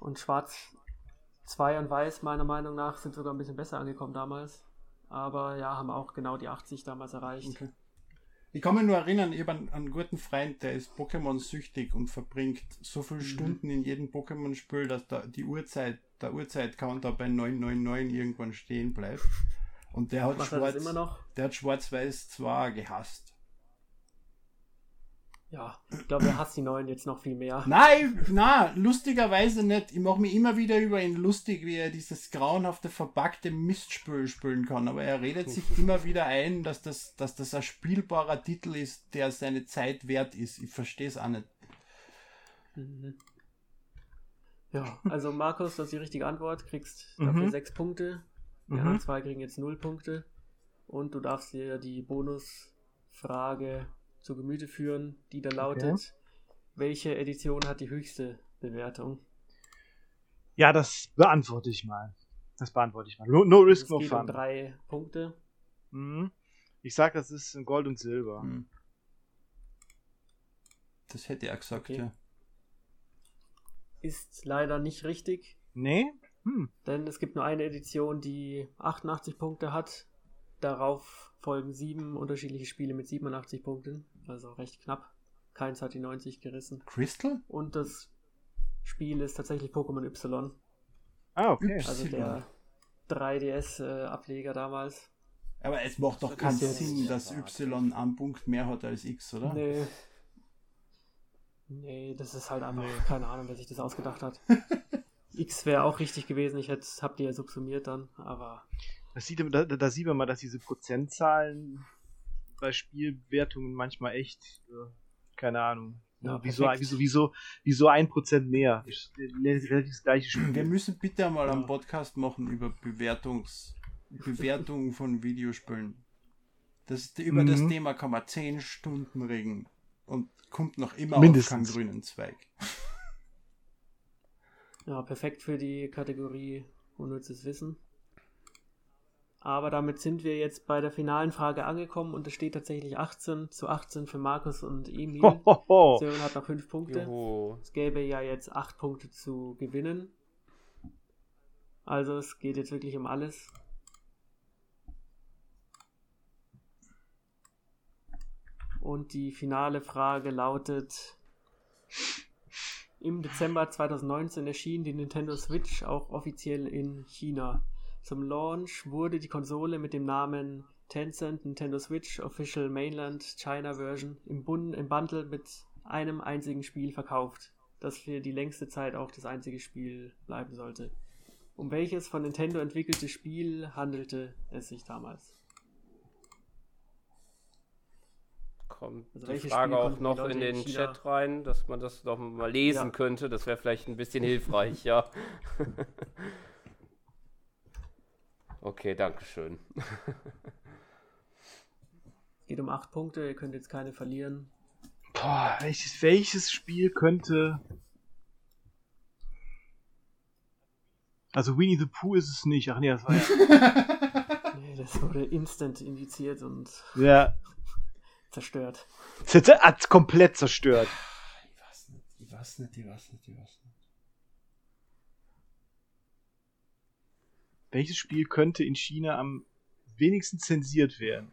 Und Schwarz 2 und Weiß, meiner Meinung nach, sind sogar ein bisschen besser angekommen damals. Aber ja, haben auch genau die 80 damals erreicht. Okay. Ich kann mich nur erinnern, ich habe einen, einen guten Freund, der ist Pokémon-süchtig und verbringt so viele Mhm. Stunden in jedem Pokémon-Spiel, dass da die Uhrzeit, der Uhrzeit-Counter bei 999 irgendwann stehen bleibt. Und der hat Schwarz, der hat Schwarz-Weiß 2 gehasst. Ja, ich glaube, er hasst die neuen jetzt noch viel mehr. Nein, na, lustigerweise nicht. Ich mache mich immer wieder über ihn lustig, wie er dieses grauenhafte, verpackte Mistspiel spielen kann. Aber er redet sich *laughs* immer wieder ein, dass das, dass das ein spielbarer Titel ist, der seine Zeit wert ist. Ich verstehe es auch nicht. Mhm. Ja, also Markus, das ist die richtige Antwort. Kriegst Mhm. dafür sechs Punkte. Die Mhm. anderen zwei kriegen jetzt null Punkte. Und du darfst dir die Bonusfrage zu Gemüte führen, die da lautet: Welche Edition hat die höchste Bewertung? Ja, das beantworte ich mal. Das beantworte ich mal. No, no risk, no geht um fun. drei Punkte. Mhm. Ich sag, das ist in Gold und Silber. Hm. Das hätte er gesagt, Okay. ja. Ist leider nicht richtig, Nee? Hm. denn es gibt nur eine Edition, die 88 Punkte hat. Darauf folgen sieben unterschiedliche Spiele mit 87 Punkten, also recht knapp. Keins hat die 90 gerissen. Crystal? Und das Spiel ist tatsächlich Pokémon Y, Ah, okay. Also der 3DS-Ableger damals. Aber es macht doch keinen Sinn, dass Y einen Punkt mehr hat als X, oder? Nee. Nee, das ist halt einfach, keine Ahnung, wer sich das ausgedacht hat. *laughs* X wäre auch richtig gewesen, ich hätte, hab die ja subsumiert dann, aber Das sieht, da, da sieht man mal, dass diese Prozentzahlen bei Spielwertungen manchmal echt, äh, keine Ahnung, Ja, wieso, wieso, wieso, wieso ein Prozent mehr? Ist relativ das gleiche Spiel. Wir müssen bitte einmal einen. Podcast machen über Bewertungs Bewertung von Videospielen. Das, über das Mhm. Thema kann man 10 Stunden reden und kommt noch immer Mindestens. auf keinen grünen Zweig. Ja, perfekt für die Kategorie unnützes Wissen. Aber damit sind wir jetzt bei der finalen Frage angekommen und es steht tatsächlich 18 zu 18 für Markus und Emil. *laughs* Hohoho. Sören hat noch 5 Punkte. Juhu. Es gäbe ja jetzt 8 Punkte zu gewinnen. Also es geht jetzt wirklich um alles. Und die finale Frage lautet: Im Dezember 2019 erschien die Nintendo Switch auch offiziell in China. Zum Launch wurde die Konsole mit dem Namen Tencent Nintendo Switch Official Mainland China Version im, Bund, im Bundle mit einem einzigen Spiel verkauft, das für die längste Zeit auch das einzige Spiel bleiben sollte. Um welches von Nintendo entwickelte Spiel handelte es sich damals? Kommt Also die Frage auch noch Leute in in den China- Chat rein, dass man das doch mal lesen Ja. könnte. Das wäre vielleicht ein bisschen hilfreich, ja. *laughs* okay, danke schön. Es *laughs* geht um 8 Punkte, ihr könnt jetzt keine verlieren. Boah, welches, welches Spiel könnte. Also Winnie the Pooh ist es nicht. Ach nee, das war ja. *laughs* Nee, das wurde instant indiziert und ja. Zerstört. Z- z- Hat komplett zerstört. Ich weiß nicht, ich weiß nicht, ich weiß nicht, ich weiß nicht. Welches Spiel könnte in China am wenigsten zensiert werden?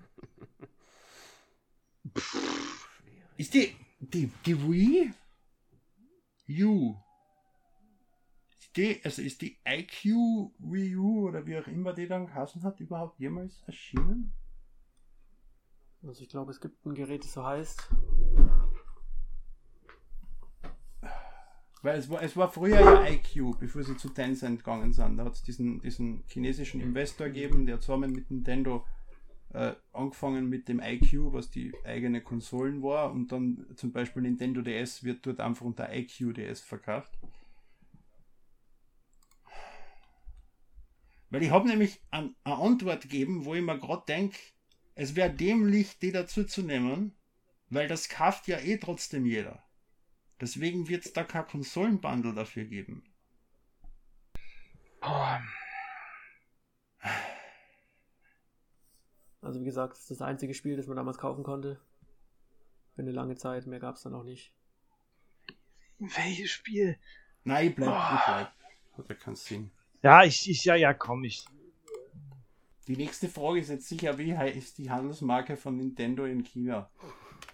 Ist die, die, die Wii U, ist die, also ist die IQ Wii U oder wie auch immer die dann geheißen hat, überhaupt jemals erschienen? Also ich glaube, es gibt ein Gerät, das so heißt. Weil es war, es war früher ja IQ, bevor sie zu Tencent gegangen sind. Da hat es diesen, diesen chinesischen Investor gegeben, der zusammen mit Nintendo äh, angefangen mit dem IQ, was die eigene Konsolen war, und dann zum Beispiel Nintendo DS wird dort einfach unter IQ DS verkauft. Weil ich habe nämlich an- eine Antwort gegeben, wo ich mir gerade denke, es wäre dämlich, die dazu zu nehmen, weil das kauft ja eh trotzdem jeder. Deswegen wird es da kein Konsolenbundle dafür geben. Boah. Also wie gesagt, es ist das einzige Spiel, das man damals kaufen konnte. Für eine lange Zeit, mehr gab es dann auch nicht. Welches Spiel? Nein, ich bleib, ich bleib. Hat ja keinen Sinn. Ja, ich, ich, ja, ja, komm, ich. Die nächste Frage ist jetzt sicher, wie heißt die Handelsmarke von Nintendo in China?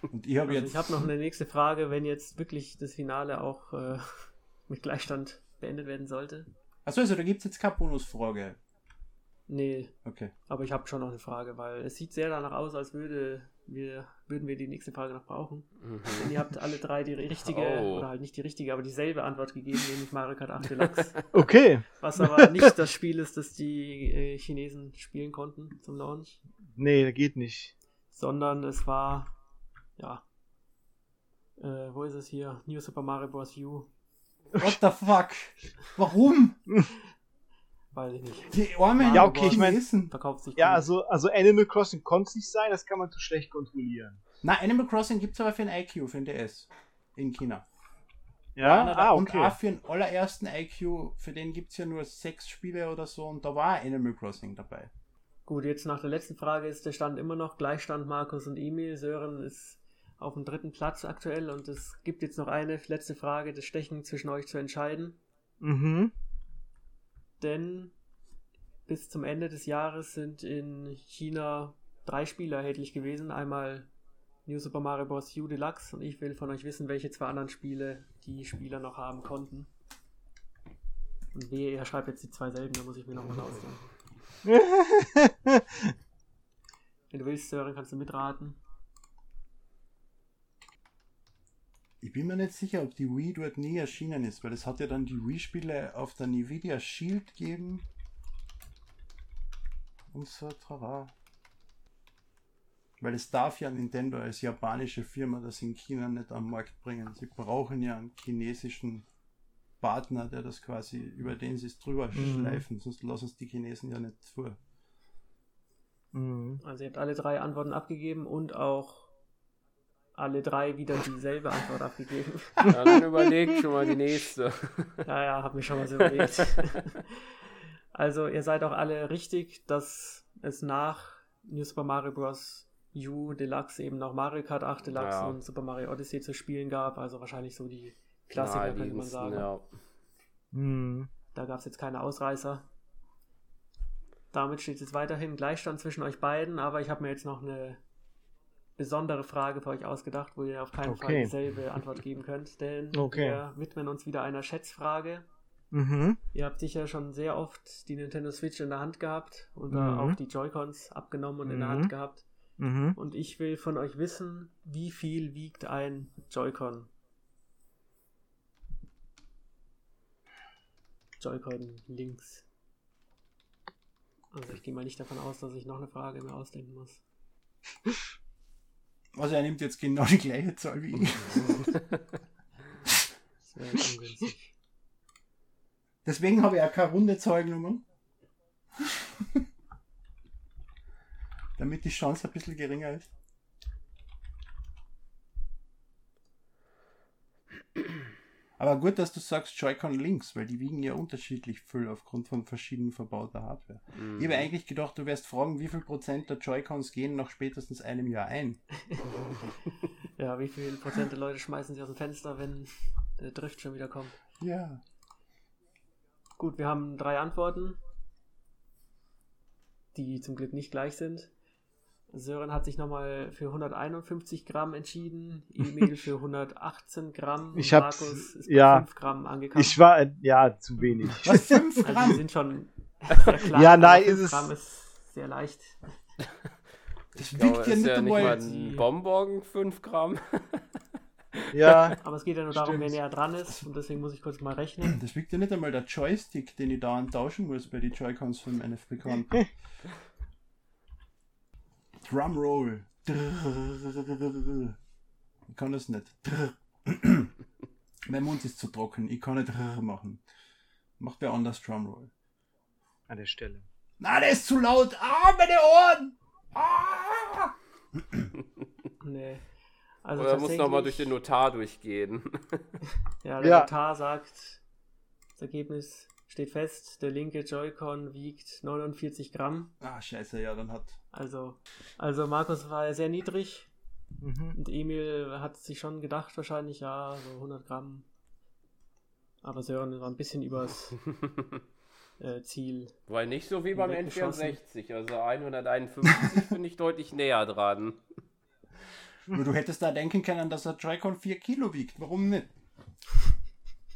Und ich habe Also jetzt. ich habe noch eine nächste Frage, wenn jetzt wirklich das Finale auch äh, *laughs* mit Gleichstand beendet werden sollte. Achso, also da gibt es jetzt keine Bonusfrage. Nee, Okay. aber ich habe schon noch eine Frage, weil es sieht sehr danach aus, als würde wir, würden wir die nächste Frage noch brauchen. Mhm. Denn ihr habt alle drei die richtige, Oh. oder halt nicht die richtige, aber dieselbe Antwort gegeben, nämlich Mario Kart 8 Deluxe. *laughs* Okay. was aber nicht das Spiel ist, das die äh, Chinesen spielen konnten zum Launch, Nee, geht nicht. sondern es war, ja, äh, wo ist es hier? New Super Mario Bros. U, What the fuck? Warum? *laughs* weiß ich nicht. Die armen Ja, okay, ich mein- Chinesen. Verkauft sich Ja, gut. also, also Animal Crossing konnte es nicht sein, das kann man zu schlecht kontrollieren. Na, Animal Crossing gibt es aber für ein IQ, für ein DS. In China. Ja, Einer ah, der- Und okay. auch für den allerersten IQ, für den gibt es ja nur sechs Spiele oder so und da war Animal Crossing dabei. Gut, jetzt nach der letzten Frage ist der Stand immer noch Gleichstand Markus und Emil. Sören ist auf dem dritten Platz aktuell und es gibt jetzt noch eine letzte Frage, das Stechen zwischen euch zu entscheiden. Mhm. Denn bis zum Ende des Jahres sind in China drei Spiele erhältlich gewesen. Einmal New Super Mario Bros. U Deluxe und ich will von euch wissen, welche zwei anderen Spiele die Spieler noch haben konnten. Und wehe, ihr schreibt jetzt die zwei selben, da muss ich mir noch was ausdenken. *laughs* Wenn du willst, Sören, kannst du mitraten. Ich bin mir nicht sicher, ob die Wii dort nie erschienen ist, weil es hat ja dann die Wii-Spiele auf der Nvidia Shield gegeben. Und so trara. Weil es darf ja Nintendo als japanische Firma das in China nicht am Markt bringen. Sie brauchen ja einen chinesischen Partner, der das quasi, über den sie es drüber Mhm. schleifen, sonst lassen es die Chinesen ja nicht vor. Mhm. Also ihr habt alle drei Antworten abgegeben und auch alle drei wieder dieselbe Antwort abgegeben. *laughs* Ja, dann überlegt schon mal die nächste. *laughs* Ja, ja, hab mich schon mal so überlegt. *laughs* Also ihr seid auch alle richtig, dass es nach New Super Mario Bros. U Deluxe eben noch Mario Kart 8 Deluxe Ja. und Super Mario Odyssey zu spielen gab. Also wahrscheinlich so die Klassiker, könnte man sagen. Ja. Hm. Da gab es jetzt keine Ausreißer. Damit steht jetzt weiterhin Gleichstand zwischen euch beiden, aber ich habe mir jetzt noch eine besondere Frage für euch ausgedacht, wo ihr auf keinen Fall Okay. dieselbe Antwort geben könnt, denn Okay. wir widmen uns wieder einer Schätzfrage. Mhm. Ihr habt sicher schon sehr oft die Nintendo Switch in der Hand gehabt und Mhm. auch die Joy-Cons abgenommen und in der Mhm. Hand gehabt. Mhm. Und ich will von euch wissen, wie viel wiegt ein Joy-Con? Joy-Con links. Also ich gehe mal nicht davon aus, dass ich noch eine Frage mir ausdenken muss. *laughs* Also er nimmt jetzt genau die gleiche Zahl wie ich. Deswegen habe ich auch keine runde Zahlnummer. *laughs* Damit die Chance ein bisschen geringer ist. Aber gut, dass du sagst Joy-Con links, weil die wiegen ja unterschiedlich viel aufgrund von verschieden verbauter Hardware. Mhm. Ich habe eigentlich gedacht, du wirst fragen, wie viel Prozent der Joy-Cons gehen nach spätestens einem Jahr ein. *laughs* Ja, wie viel Prozent der Leute schmeißen sich aus dem Fenster, wenn der Drift schon wieder kommt? Ja. Gut, wir haben drei Antworten, die zum Glück nicht gleich sind. Sören hat sich nochmal für 151 Gramm entschieden, Emil *laughs* für 118 Gramm Ich Markus ist bei ja. 5 Gramm angekommen. Ich war, äh, ja, zu wenig. *laughs* Was, 5 also die Gramm? sind schon *laughs* sehr klein. Ja, nein, 5 ist es- Gramm ist sehr leicht. Das Ja, wiegt aber ja ist nicht ja nicht mal einmal. ein Bonbon, 5 Gramm. Ja, Aber es geht ja nur darum, wer Stimmt. näher dran ist und deswegen muss ich kurz mal rechnen. Das wiegt ja nicht einmal der Joystick, den ich dauernd tauschen muss bei den Joy-Cons vom NFB-Con. Drumroll. Ich kann das nicht. mein Mund ist zu trocken. Ich kann nicht machen. Macht wer anders Drumroll. an der Stelle. Na, der ist zu laut. Ah, meine Ohren. Ah! Nee. Also Oder muss nochmal durch den Notar durchgehen. Ja, der Ja. Notar sagt, das Ergebnis steht fest, der linke Joy-Con wiegt 49 Gramm. Ah, scheiße, ja, dann hat. Also, also Markus war sehr niedrig Mhm. und Emil hat sich schon gedacht, wahrscheinlich, ja, so 100 Gramm. Aber Sören war ein bisschen übers *laughs* äh, Ziel. Weil nicht so wie beim Weggeschossen. N64. Also 151 finde ich deutlich näher dran. Nur du hättest da denken können, dass der Joy-Con 4 Kilo wiegt. Warum nicht?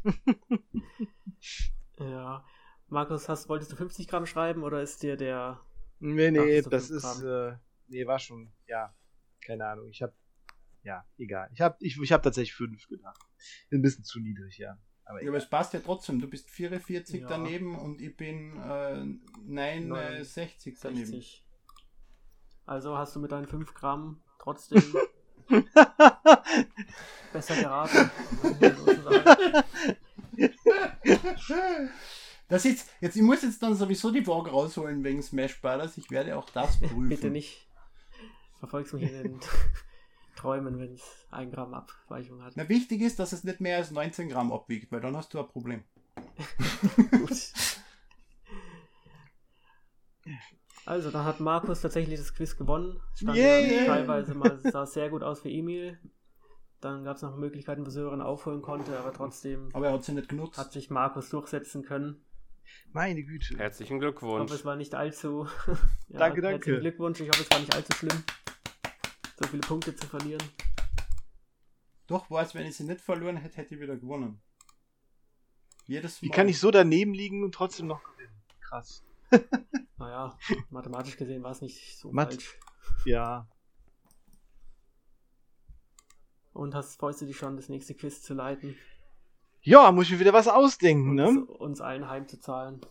*laughs* Ja. Markus, hast, wolltest du 50 Gramm schreiben oder ist dir der. Nee, nee, Ach, das ist, äh, nee, war schon, ja, keine Ahnung. Ich hab, ja, egal. Ich hab, ich, ich hab tatsächlich fünf gedacht. Ein bisschen zu niedrig, ja. Aber Ja, aber es passt ja trotzdem. Du bist 44 Ja. daneben und ich bin äh, 69 daneben. 60. Also hast du mit deinen 5 Gramm trotzdem *laughs* besser geraten. *laughs* *laughs* Das jetzt, jetzt, ich muss jetzt dann sowieso die Waage rausholen wegen Smash Brothers. Ich werde auch das *laughs* prüfen. Bitte nicht. Verfolgst mich in den *laughs* Träumen, wenn es 1 Gramm Abweichung hat. Na, wichtig ist, dass es nicht mehr als 19 Gramm abwiegt, weil dann hast du ein Problem. Gut. Also, dann hat Markus tatsächlich das Quiz gewonnen. Stand ja teilweise mal sah es sehr gut aus für Emil. Dann gab es noch Möglichkeiten, wo Sören aufholen konnte, aber trotzdem Aber er hat sie nicht genutzt. hat sich Markus durchsetzen können. Meine Güte. Herzlichen Ich Glückwunsch. hoffe, es war nicht allzu. *laughs* ja, Danke, danke. Herzlichen Glückwunsch. Ich hoffe, es war nicht allzu schlimm, so viele Punkte zu verlieren. Doch, weiß, wenn ich sie nicht verloren hätte, hätte ich wieder gewonnen. Jedes Mal. Wie kann ich so daneben liegen und trotzdem noch gewinnen? Krass. *laughs* Naja, mathematisch gesehen war es nicht so Math- falsch. Ja. Und hast, freust du dich schon, das nächste Quiz zu leiten Ja, muss ich mir wieder was ausdenken, ne? es uns allen heimzuzahlen?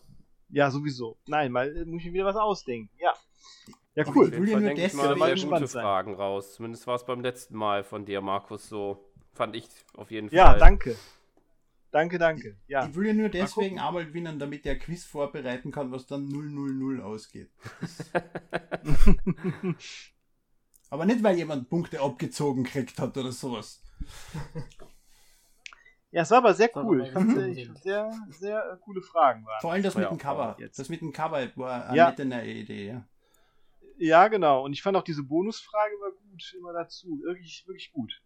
Ja, sowieso. Nein, mal äh, muss ich mir wieder was ausdenken. Ja. Ja, cool. ich will ja nur denke ich mal deswegen- sehr gute sein. Fragen raus. Zumindest war es beim letzten Mal von dir, Markus, so. Fand ich auf jeden Ja, Fall. danke. Danke, danke. Ja. Ich will ja nur deswegen einmal gewinnen, damit er ein Quiz vorbereiten kann, was dann 000 ausgeht. *laughs* *laughs* *laughs* Aber nicht, weil jemand Punkte abgezogen kriegt hat oder sowas. *laughs* Ja, es war aber sehr cool. Ich fand, äh, ich fand sehr, sehr äh, coole Fragen waren. Vor allem das War mit ja dem Cover. Jetzt. Das mit dem Cover war eine Ja. nette neue Idee, ja. Ja, genau. Und ich fand auch diese Bonusfrage war gut, immer dazu. Wirklich, wirklich gut.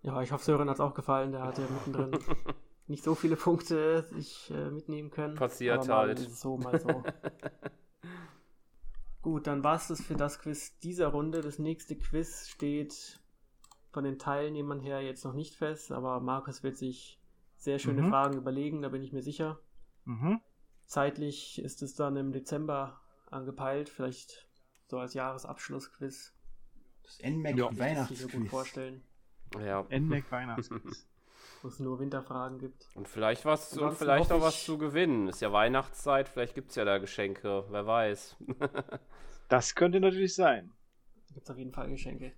Ja, ich hoffe, Sören hat es auch gefallen. Der hatte mittendrin *laughs* nicht so viele Punkte sich äh, mitnehmen können. Passiert aber mal halt. es So, mal so. *laughs* Gut, dann war es das für das Quiz dieser Runde. Das nächste Quiz steht von den Teilnehmern her jetzt noch nicht fest, aber Markus wird sich sehr schöne Mhm. Fragen überlegen, da bin ich mir sicher. Mhm. Zeitlich ist es dann im Dezember angepeilt, vielleicht so als Jahresabschlussquiz. Das NMAC Ja. Kann ich mir gut Weihnachtsquiz. vorstellen, Ja. NMAC Weihnachtsquiz. *laughs* wo es nur Winterfragen gibt. Und vielleicht was, und vielleicht auch was zu gewinnen. Ist ja Weihnachtszeit, vielleicht gibt es ja da Geschenke, wer weiß. *laughs* Das könnte natürlich sein. Da gibt es auf jeden Fall Geschenke.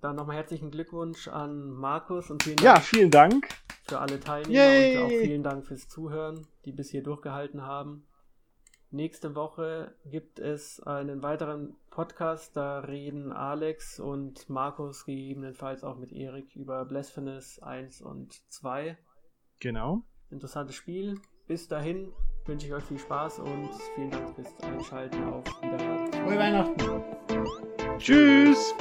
Dann nochmal herzlichen Glückwunsch an Markus und vielen Ja, Dank vielen Dank. für alle Teilnehmer Yay! und auch vielen Dank fürs Zuhören, die bis hier durchgehalten haben. Nächste Woche gibt es einen weiteren Podcast, da reden Alex und Markus gegebenenfalls auch mit Erik über Blasphemous 1 und 2. Genau. Interessantes Spiel. Bis dahin wünsche ich euch viel Spaß und vielen Dank fürs Einschalten. Auf Wiederhören. Frohe Weihnachten! Tschüss.